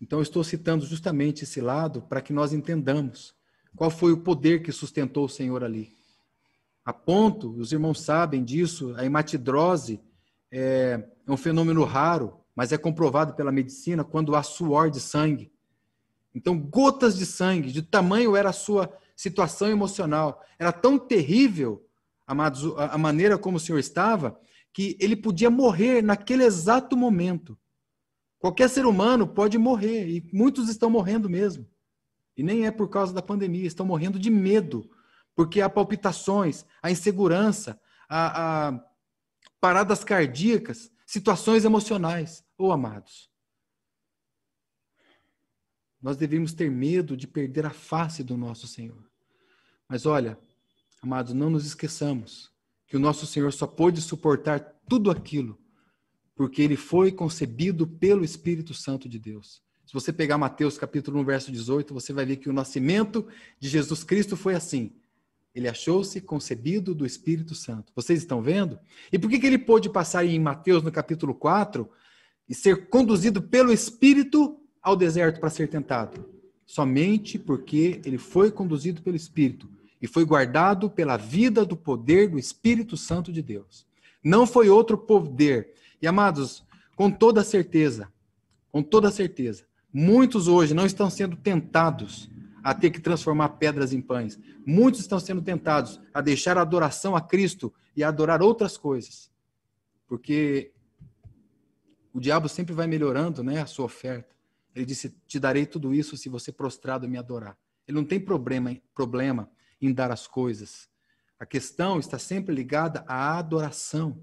Então eu estou citando justamente esse lado para que nós entendamos qual foi o poder que sustentou o Senhor ali. A ponto, os irmãos sabem disso, a hematidrose é, é um fenômeno raro, mas é comprovado pela medicina quando há suor de sangue. Então, gotas de sangue, de tamanho era a sua situação emocional. Era tão terrível, amados, a maneira como o Senhor estava, que ele podia morrer naquele exato momento. Qualquer ser humano pode morrer, e muitos estão morrendo mesmo. E nem é por causa da pandemia, estão morrendo de medo porque há palpitações, há insegurança, há, há paradas cardíacas, situações emocionais. Ô oh, amados, nós devemos ter medo de perder a face do nosso Senhor. Mas olha, amados, não nos esqueçamos que o nosso Senhor só pôde suportar tudo aquilo porque ele foi concebido pelo Espírito Santo de Deus. Se você pegar Mateus capítulo 1, verso 18, você vai ver que o nascimento de Jesus Cristo foi assim. Ele achou-se concebido do Espírito Santo. Vocês estão vendo? E por que, que ele pôde passar em Mateus, no capítulo 4, e ser conduzido pelo Espírito ao deserto para ser tentado? Somente porque ele foi conduzido pelo Espírito e foi guardado pela vida do poder do Espírito Santo de Deus. Não foi outro poder. E amados, com toda certeza, com toda certeza, muitos hoje não estão sendo tentados a ter que transformar pedras em pães. Muitos estão sendo tentados a deixar a adoração a Cristo e a adorar outras coisas. Porque o diabo sempre vai melhorando, né, a sua oferta. Ele disse: "Te darei tudo isso se você prostrado me adorar". Ele não tem problema, problema em dar as coisas. A questão está sempre ligada à adoração.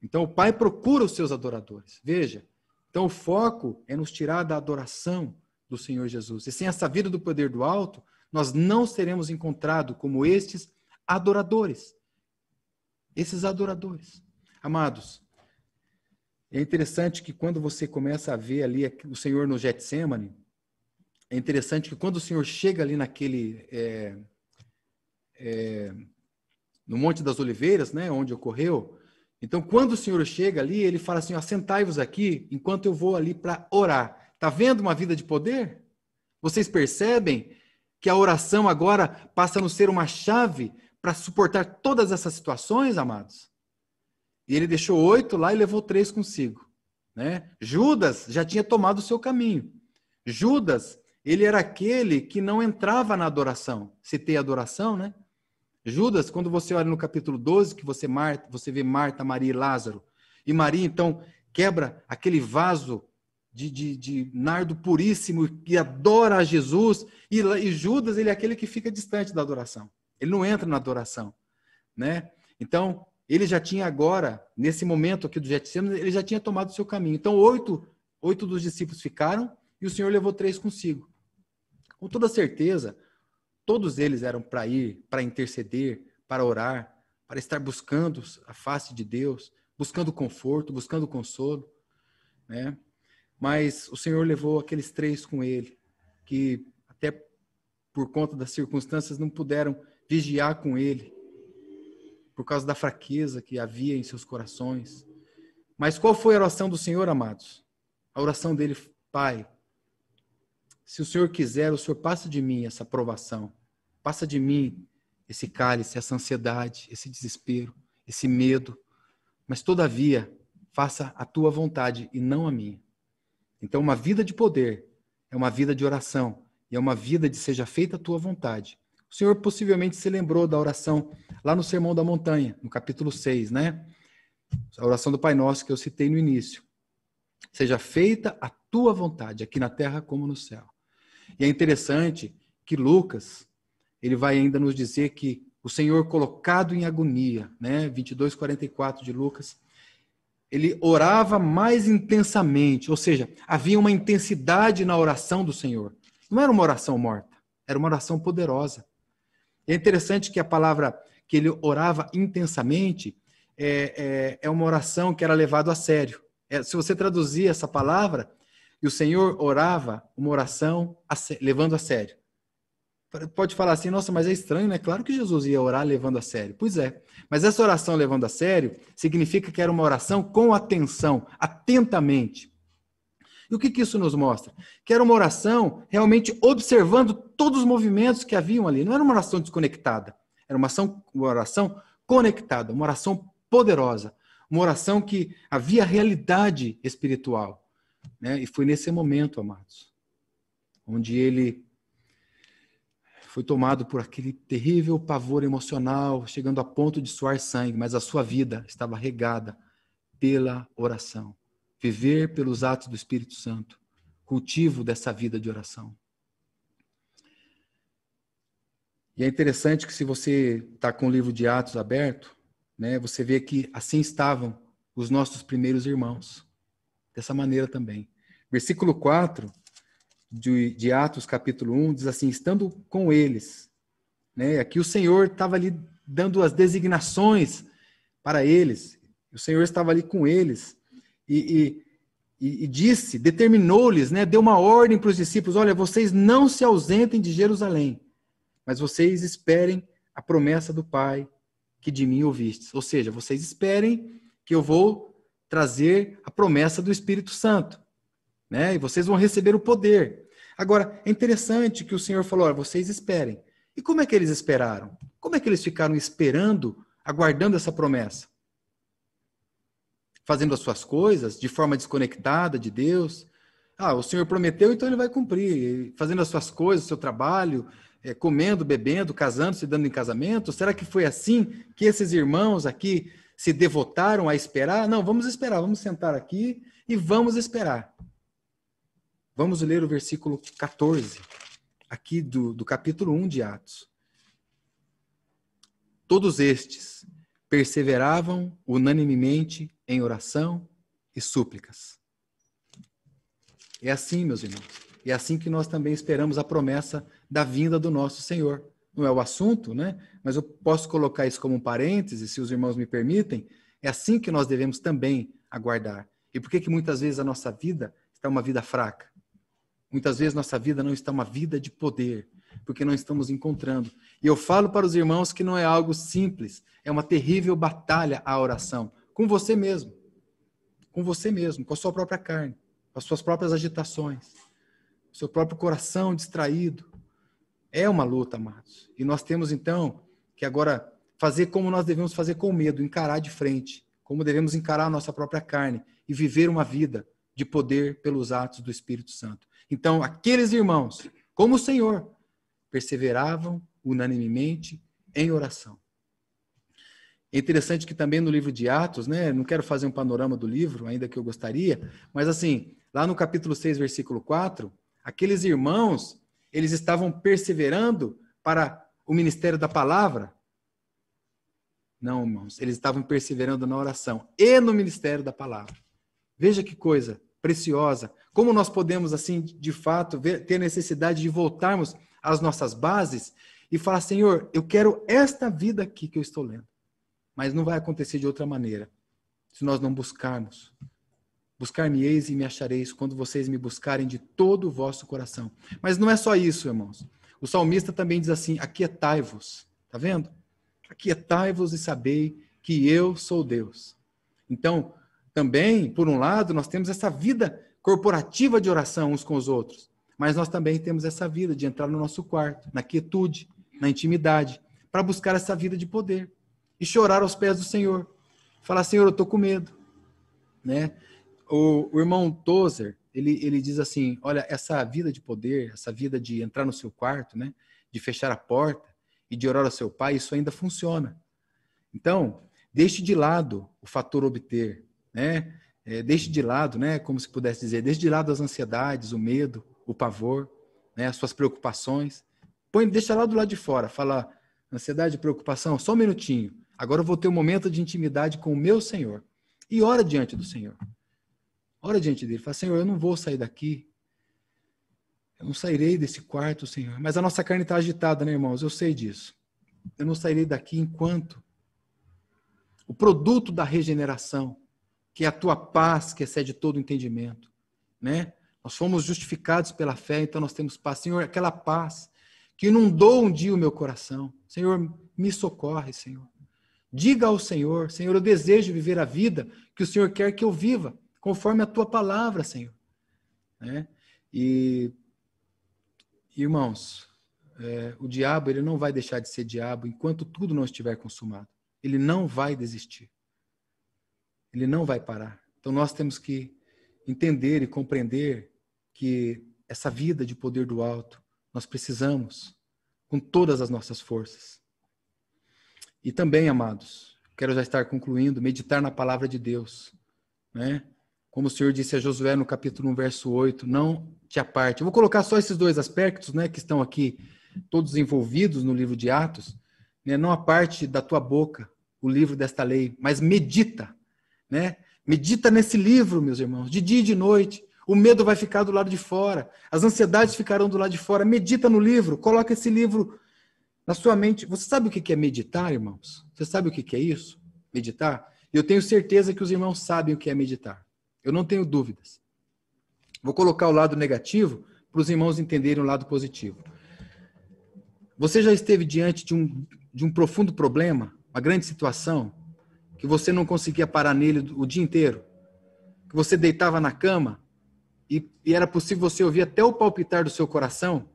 Então o Pai procura os seus adoradores. Veja. Então o foco é nos tirar da adoração do Senhor Jesus. E sem essa vida do poder do alto, nós não seremos encontrados como estes adoradores. Esses adoradores. Amados, é interessante que quando você começa a ver ali o Senhor no Getsemane, é interessante que quando o Senhor chega ali naquele é, é, no Monte das Oliveiras, né, onde ocorreu, então quando o Senhor chega ali, ele fala assim: assentai-vos aqui enquanto eu vou ali para orar. Tá vendo uma vida de poder? Vocês percebem que a oração agora passa a não ser uma chave para suportar todas essas situações, amados? E ele deixou oito lá e levou três consigo. Né? Judas já tinha tomado o seu caminho. Judas, ele era aquele que não entrava na adoração. Citei adoração, né? Judas, quando você olha no capítulo 12, que você, Marta, você vê Marta, Maria e Lázaro, e Maria, então, quebra aquele vaso de, de, de nardo puríssimo que adora a Jesus, e, e Judas, ele é aquele que fica distante da adoração. Ele não entra na adoração, né? Então, ele já tinha agora, nesse momento aqui do Getsemane, ele já tinha tomado o seu caminho. Então, oito, oito dos discípulos ficaram e o Senhor levou três consigo. Com toda certeza, todos eles eram para ir, para interceder, para orar, para estar buscando a face de Deus, buscando conforto, buscando consolo, né? Mas o Senhor levou aqueles três com ele, que até por conta das circunstâncias não puderam vigiar com ele, por causa da fraqueza que havia em seus corações. Mas qual foi a oração do Senhor, amados? A oração dele, Pai, se o Senhor quiser, o Senhor passa de mim essa provação, passa de mim esse cálice, essa ansiedade, esse desespero, esse medo, mas todavia, faça a tua vontade e não a minha. Então, uma vida de poder é uma vida de oração e é uma vida de seja feita a tua vontade. O Senhor possivelmente se lembrou da oração lá no Sermão da Montanha, no capítulo 6, né? A oração do Pai Nosso que eu citei no início. Seja feita a tua vontade, aqui na terra como no céu. E é interessante que Lucas, ele vai ainda nos dizer que o Senhor colocado em agonia, né? 22, 44 de Lucas, ele orava mais intensamente, ou seja, havia uma intensidade na oração do Senhor. Não era uma oração morta, era uma oração poderosa. É interessante que a palavra que ele orava intensamente é, é, é uma oração que era levado a sério. É, se você traduzir essa palavra, e o Senhor orava uma oração a, levando a sério. Pode falar assim, nossa, mas é estranho, né? Claro que Jesus ia orar levando a sério. Pois é. Mas essa oração levando a sério significa que era uma oração com atenção, atentamente. E o que, que isso nos mostra? Que era uma oração realmente observando todos os movimentos que haviam ali. Não era uma oração desconectada. Era uma, ação, uma oração conectada, uma oração poderosa. Uma oração que havia realidade espiritual. Né? E foi nesse momento, amados, onde ele foi tomado por aquele terrível pavor emocional, chegando a ponto de suar sangue, mas a sua vida estava regada pela oração viver pelos atos do Espírito Santo, cultivo dessa vida de oração. E é interessante que se você está com o livro de Atos aberto, né, você vê que assim estavam os nossos primeiros irmãos. Dessa maneira também. Versículo 4 de, de Atos, capítulo 1, diz assim: estando com eles. Né, aqui o Senhor estava ali dando as designações para eles. O Senhor estava ali com eles e, e, e disse, determinou-lhes, né, deu uma ordem para os discípulos: olha, vocês não se ausentem de Jerusalém, mas vocês esperem a promessa do Pai que de mim ouvistes. Ou seja, vocês esperem que eu vou trazer a promessa do Espírito Santo, né? E vocês vão receber o poder. Agora, é interessante que o Senhor falou: olha, vocês esperem. E como é que eles esperaram? Como é que eles ficaram esperando, aguardando essa promessa? Fazendo as suas coisas de forma desconectada de Deus. Ah, o Senhor prometeu, então ele vai cumprir. Fazendo as suas coisas, o seu trabalho, é, comendo, bebendo, casando, se dando em casamento. Será que foi assim que esses irmãos aqui se devotaram a esperar? Não, vamos esperar, vamos sentar aqui e vamos esperar. Vamos ler o versículo 14, aqui do, do capítulo 1 de Atos. Todos estes perseveravam unanimemente em oração e súplicas. É assim, meus irmãos. É assim que nós também esperamos a promessa da vinda do nosso Senhor. Não é o assunto, né? Mas eu posso colocar isso como um parêntese, se os irmãos me permitem. É assim que nós devemos também aguardar. E por que que muitas vezes a nossa vida está uma vida fraca? Muitas vezes nossa vida não está uma vida de poder, porque não estamos encontrando. E eu falo para os irmãos que não é algo simples, é uma terrível batalha a oração com você mesmo. Com você mesmo, com a sua própria carne, com as suas próprias agitações, o seu próprio coração distraído. É uma luta, amados. E nós temos então que agora fazer como nós devemos fazer com medo, encarar de frente, como devemos encarar a nossa própria carne e viver uma vida de poder pelos atos do Espírito Santo. Então, aqueles irmãos, como o Senhor, perseveravam unanimemente em oração. É interessante que também no livro de Atos, né, não quero fazer um panorama do livro, ainda que eu gostaria, mas assim, lá no capítulo 6, versículo 4, aqueles irmãos, eles estavam perseverando para o ministério da palavra. Não, irmãos, eles estavam perseverando na oração e no ministério da palavra. Veja que coisa preciosa. Como nós podemos, assim, de fato, ver, ter necessidade de voltarmos as nossas bases e falar: Senhor, eu quero esta vida aqui que eu estou lendo. Mas não vai acontecer de outra maneira se nós não buscarmos. Buscar-me-eis e me achareis quando vocês me buscarem de todo o vosso coração. Mas não é só isso, irmãos. O salmista também diz assim: aquietai-vos. Está vendo? Aquietai-vos e sabei que eu sou Deus. Então, também, por um lado, nós temos essa vida corporativa de oração uns com os outros. Mas nós também temos essa vida de entrar no nosso quarto, na quietude, na intimidade, para buscar essa vida de poder e chorar aos pés do Senhor. Falar, Senhor, eu estou com medo. Né? O, o, irmão Tozer, ele, ele diz assim, olha, essa vida de poder, essa vida de entrar no seu quarto, né? de fechar a porta e de orar ao seu pai, isso ainda funciona. Então, deixe de lado o fator obter, né? É, deixe de lado, né? Como se pudesse dizer, deixe de lado as ansiedades, o medo, o pavor, né, as suas preocupações. Põe, deixa lá do lado de fora, fala ansiedade, preocupação, só um minutinho. Agora eu vou ter um momento de intimidade com o meu Senhor. E ora diante do Senhor. Ora diante dele. Fala, Senhor, eu não vou sair daqui. Eu não sairei desse quarto, Senhor. Mas a nossa carne está agitada, né, irmãos? Eu sei disso. Eu não sairei daqui enquanto o produto da regeneração, que é a tua paz, que excede todo entendimento, né? Nós fomos justificados pela fé, então nós temos paz. Senhor, aquela paz que inundou um dia o meu coração. Senhor, me socorre, Senhor. Diga ao Senhor, Senhor, eu desejo viver a vida que o Senhor quer que eu viva, conforme a tua palavra, Senhor. Né? E, irmãos, é, o diabo ele não vai deixar de ser diabo enquanto tudo não estiver consumado. Ele não vai desistir. Ele não vai parar. Então nós temos que entender e compreender que essa vida de poder do alto nós precisamos com todas as nossas forças. E também, amados, quero já estar concluindo, meditar na palavra de Deus, né? Como o Senhor disse a Josué no capítulo 1, verso 8, não te aparte. Eu vou colocar só esses dois aspectos, né, que estão aqui todos envolvidos no livro de Atos, né? Não aparte da tua boca o livro desta lei, mas medita, né? Medita nesse livro, meus irmãos, de dia e de noite, o medo vai ficar do lado de fora. As ansiedades ficarão do lado de fora. Medita no livro. Coloca esse livro na sua mente. Você sabe o que é meditar, irmãos? Você sabe o que é isso? Meditar? Eu tenho certeza que os irmãos sabem o que é meditar. Eu não tenho dúvidas. Vou colocar o lado negativo para os irmãos entenderem o lado positivo. Você já esteve diante de um, de um profundo problema, uma grande situação, que você não conseguia parar nele o dia inteiro? Que você deitava na cama e, e, era possível você ouvir até o palpitar do seu coração,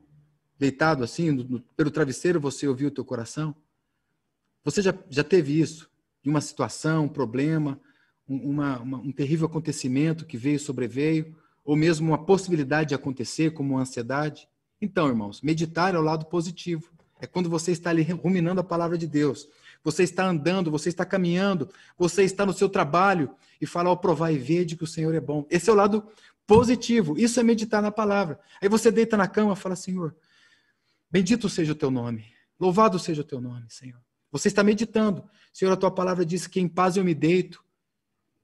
deitado assim, no, no, pelo travesseiro você ouvia o teu coração. Você já, já teve isso? De uma situação, um problema, um, uma, uma, um terrível acontecimento que veio, sobreveio, ou mesmo uma possibilidade de acontecer, como uma ansiedade? Então, irmãos, meditar é o lado positivo. É quando você está ali ruminando a palavra de Deus. você está andando, você está caminhando, você está no seu trabalho e fala, ao provar e vede que o Senhor é bom. Esse é o lado positivo. Isso é meditar na palavra. Aí você deita na cama e fala, Senhor, bendito seja o teu nome. Louvado seja o teu nome, Senhor. Você está meditando. Senhor, a tua palavra diz que em paz eu me deito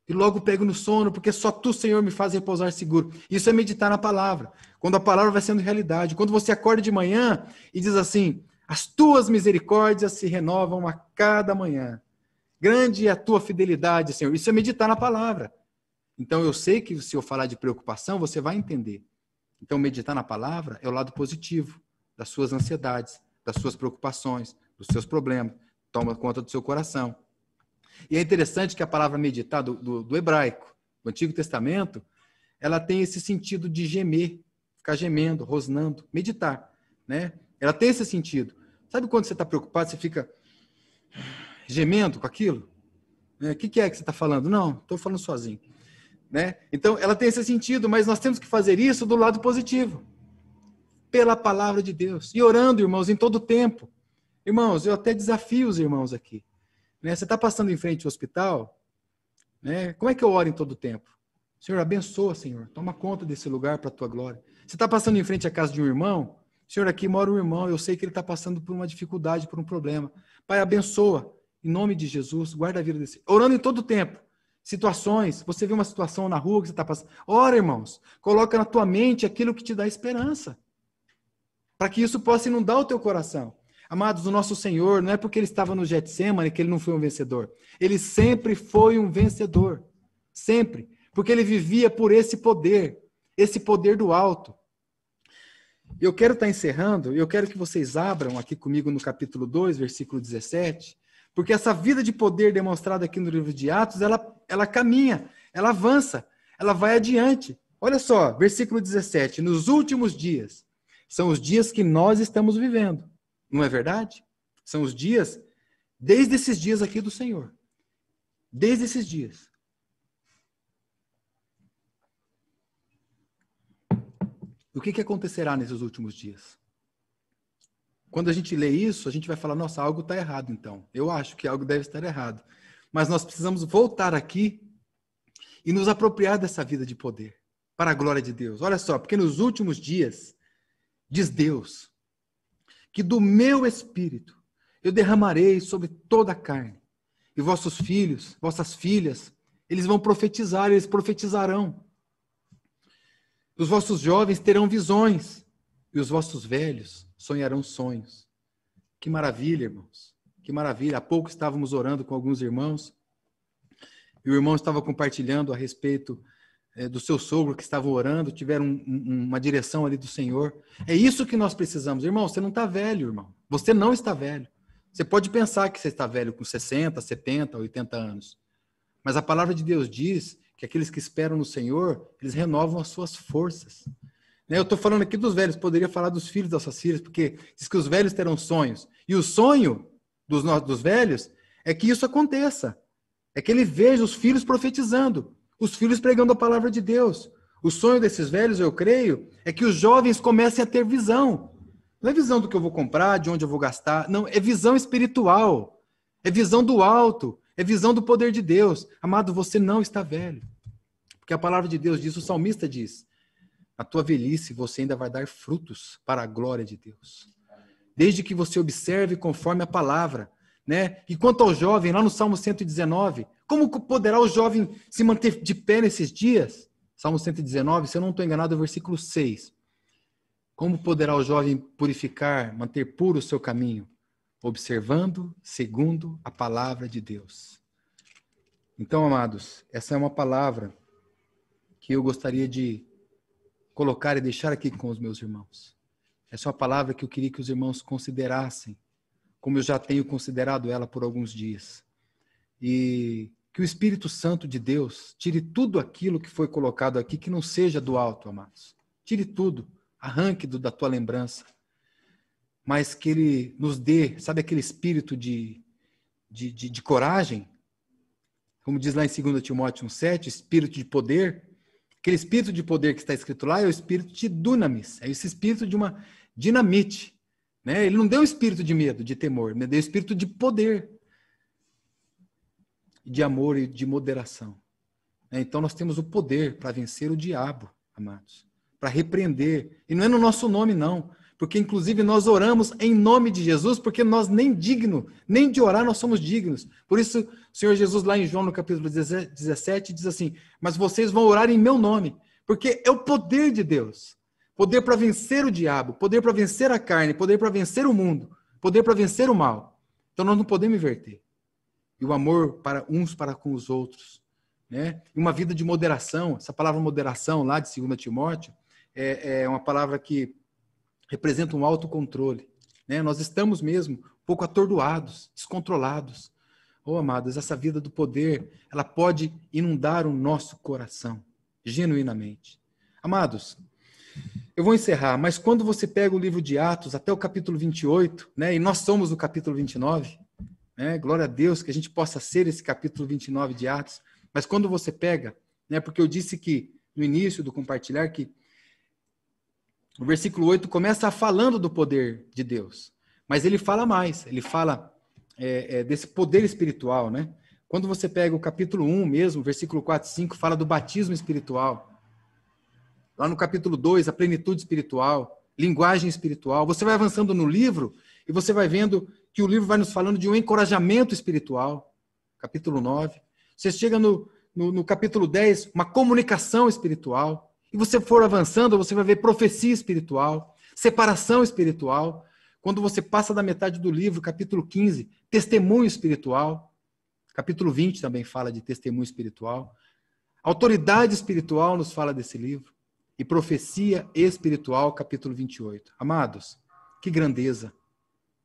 e logo pego no sono, porque só tu, Senhor, me faz repousar seguro. Isso é meditar na palavra. Quando a palavra vai sendo realidade. Quando você acorda de manhã e diz assim: As tuas misericórdias se renovam a cada manhã. Grande é a tua fidelidade, Senhor. Isso é meditar na palavra. Então eu sei que se eu falar de preocupação, você vai entender. Então meditar na palavra é o lado positivo das suas ansiedades, das suas preocupações, dos seus problemas. Toma conta do seu coração. E é interessante que a palavra meditar do, do, do hebraico, do Antigo Testamento, ela tem esse sentido de gemer, ficar gemendo, rosnando, meditar, né? Ela tem esse sentido. Sabe quando você está preocupado, você fica gemendo com aquilo? O é, que, que, é que você está falando? Não, estou falando sozinho. Né? Então, ela tem esse sentido, mas nós temos que fazer isso do lado positivo. Pela palavra de Deus. E orando, irmãos, em todo tempo. Irmãos, eu até desafio os irmãos aqui. Né? Você está passando em frente ao hospital, né? como é que eu oro em todo tempo? Senhor, abençoa, Senhor. Toma conta desse lugar para a tua glória. Você está passando em frente à casa de um irmão? Senhor, aqui mora um irmão, eu sei que ele está passando por uma dificuldade, por um problema. Pai, abençoa. Em nome de Jesus, guarda a vida desse. Orando em todo tempo. Situações, você vê uma situação na rua que você está passando. Ora, irmãos, coloca na tua mente aquilo que te dá esperança. Para que isso possa inundar o teu coração. Amados, o nosso Senhor, não é porque ele estava no Getsemane que ele não foi um vencedor. Ele sempre foi um vencedor. Sempre. Porque ele vivia por esse poder, esse poder do alto. Eu quero estar encerrando, e eu quero que vocês abram aqui comigo no capítulo 2, versículo 17, porque essa vida de poder demonstrada aqui no livro de Atos, ela, ela caminha, ela avança, ela vai adiante. Olha só, versículo 17: Nos últimos dias, são os dias que nós estamos vivendo. Não é verdade? São os dias, desde esses dias aqui do Senhor. Desde esses dias. O que, que acontecerá nesses últimos dias? Quando a gente lê isso, a gente vai falar: nossa, algo está errado então. Eu acho que algo deve estar errado. Mas nós precisamos voltar aqui e nos apropriar dessa vida de poder, para a glória de Deus. Olha só, porque nos últimos dias, diz Deus, que do meu espírito eu derramarei sobre toda a carne. E vossos filhos, vossas filhas, eles vão profetizar, eles profetizarão. Os vossos jovens terão visões, e os vossos velhos sonharão sonhos. Que maravilha, irmãos. Que maravilha. Há pouco estávamos orando com alguns irmãos, e o irmão estava compartilhando a respeito é, do seu sogro que estavam orando, tiveram um, um, uma direção ali do Senhor. É isso que nós precisamos. Irmão, você não está velho, irmão. Você não está velho. Você pode pensar que você está velho com 60, 70, 80 anos. Mas a palavra de Deus diz que aqueles que esperam no Senhor, eles renovam as suas forças. Né, eu estou falando aqui dos velhos, poderia falar dos filhos das suas filhas, porque diz que os velhos terão sonhos. E o sonho dos, dos velhos é que isso aconteça. É que ele veja os filhos profetizando os filhos pregando a palavra de Deus. O sonho desses velhos, eu creio, é que os jovens comecem a ter visão. Não é visão do que eu vou comprar, de onde eu vou gastar. Não, é visão espiritual. É visão do alto. É visão do poder de Deus. Amado, você não está velho. Porque a palavra de Deus diz, o salmista diz: a tua velhice você ainda vai dar frutos para a glória de Deus. Desde que você observe conforme a palavra. Né? E quanto ao jovem, lá no Salmo 119, como poderá o jovem se manter de pé nesses dias? Salmo 119, se eu não estou enganado, é o versículo 6. Como poderá o jovem purificar, manter puro o seu caminho? Observando segundo a palavra de Deus. Então, amados, essa é uma palavra que eu gostaria de colocar e deixar aqui com os meus irmãos. Essa é uma palavra que eu queria que os irmãos considerassem, como eu já tenho considerado ela por alguns dias. E que o Espírito Santo de Deus tire tudo aquilo que foi colocado aqui que não seja do alto, amados. Tire tudo, arranque do, da tua lembrança. Mas que ele nos dê, sabe aquele espírito de, de, de, de coragem? Como diz lá em 2 Timóteo 1,7, espírito de poder. Aquele espírito de poder que está escrito lá é o espírito de dunamis, é esse espírito de uma dinamite. Né? Ele não deu espírito de medo, de temor, ele deu espírito de poder de amor e de moderação. É, então nós temos o poder para vencer o diabo, amados, para repreender. E não é no nosso nome, não. Porque, inclusive, nós oramos em nome de Jesus, porque nós nem digno, nem de orar nós somos dignos. Por isso, o Senhor Jesus, lá em João, no capítulo 17, diz assim: Mas vocês vão orar em meu nome, porque é o poder de Deus. Poder para vencer o diabo, poder para vencer a carne, poder para vencer o mundo, poder para vencer o mal. Então nós não podemos inverter. E o amor para uns para com os outros. Né? E uma vida de moderação, essa palavra moderação lá de 2 Timóteo, é, é uma palavra que representa um autocontrole. Né? Nós estamos mesmo um pouco atordoados, descontrolados. Oh, amados, essa vida do poder, ela pode inundar o nosso coração, genuinamente. Amados, eu vou encerrar, mas quando você pega o livro de Atos até o capítulo 28, né, e nós somos o capítulo 29, né, glória a Deus que a gente possa ser esse capítulo 29 de Atos, mas quando você pega, né, porque eu disse que no início do compartilhar que o versículo 8 começa falando do poder de Deus, mas ele fala mais, ele fala é, é, desse poder espiritual, né? Quando você pega o capítulo 1 mesmo, versículo 4 e 5, fala do batismo espiritual. Lá no capítulo 2, a plenitude espiritual, linguagem espiritual. Você vai avançando no livro e você vai vendo que o livro vai nos falando de um encorajamento espiritual. Capítulo 9. Você chega no, no, no capítulo 10, uma comunicação espiritual. E você for avançando, você vai ver profecia espiritual, separação espiritual. Quando você passa da metade do livro, capítulo 15, testemunho espiritual. Capítulo 20 também fala de testemunho espiritual. Autoridade espiritual nos fala desse livro. E profecia espiritual, capítulo 28. Amados, que grandeza,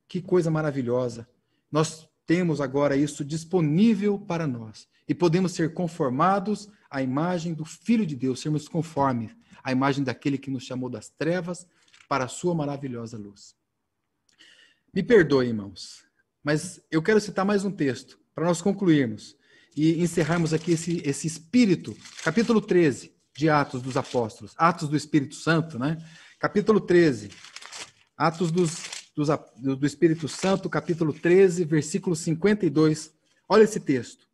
que coisa maravilhosa. Nós temos agora isso disponível para nós e podemos ser conformados à imagem do Filho de Deus, sermos conformes à imagem daquele que nos chamou das trevas para a sua maravilhosa luz. Me perdoe, irmãos, mas eu quero citar mais um texto para nós concluirmos e encerrarmos aqui esse, esse espírito, capítulo 13 de Atos dos Apóstolos, Atos do Espírito Santo, né? Capítulo 13, Atos dos, dos, do Espírito Santo, capítulo 13, versículo 52. Olha esse texto.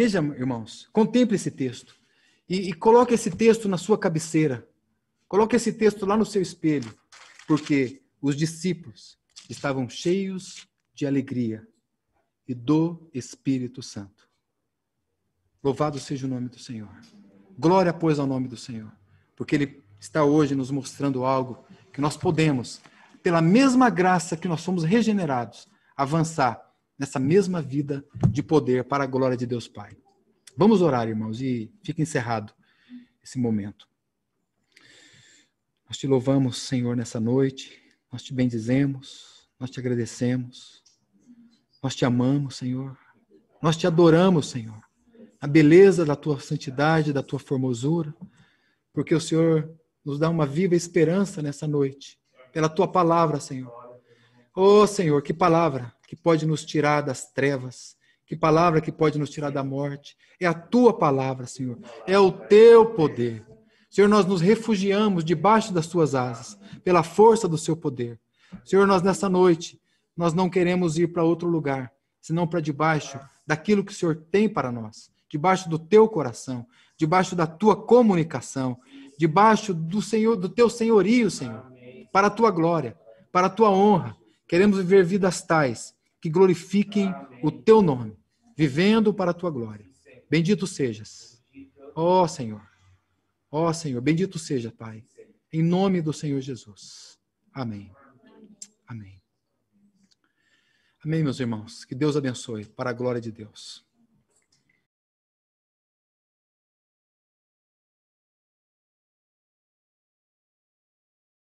Veja, irmãos, contemple esse texto e, e coloque esse texto na sua cabeceira. Coloque esse texto lá no seu espelho, porque os discípulos estavam cheios de alegria e do Espírito Santo. Louvado seja o nome do Senhor. Glória, pois, ao nome do Senhor, porque Ele está hoje nos mostrando algo que nós podemos, pela mesma graça que nós somos regenerados, avançar nessa mesma vida de poder para a glória de Deus Pai. Vamos orar, irmãos, e fica encerrado esse momento. Nós te louvamos, Senhor, nessa noite, nós te bendizemos, nós te agradecemos, nós te amamos, Senhor, nós te adoramos, Senhor, a beleza da tua santidade, da tua formosura, porque o Senhor nos dá uma viva esperança nessa noite, pela tua palavra, Senhor. Oh, Senhor, que palavra! Que pode nos tirar das trevas, que palavra que pode nos tirar da morte. É a tua palavra, Senhor. É o teu poder. Senhor, nós nos refugiamos debaixo das tuas asas, pela força do seu poder. Senhor, nós nessa noite, nós não queremos ir para outro lugar, senão para debaixo daquilo que o Senhor tem para nós, debaixo do teu coração, debaixo da tua comunicação, debaixo do Senhor, do teu senhorio, Senhor, para a tua glória, para a tua honra. Queremos viver vidas tais que glorifiquem o teu nome, vivendo para a tua glória. Bendito sejas. Ó oh, Senhor. Ó oh, Senhor, bendito seja, Pai. Em nome do Senhor Jesus. Amém. Amém. Amém, meus irmãos. Que Deus abençoe para a glória de Deus.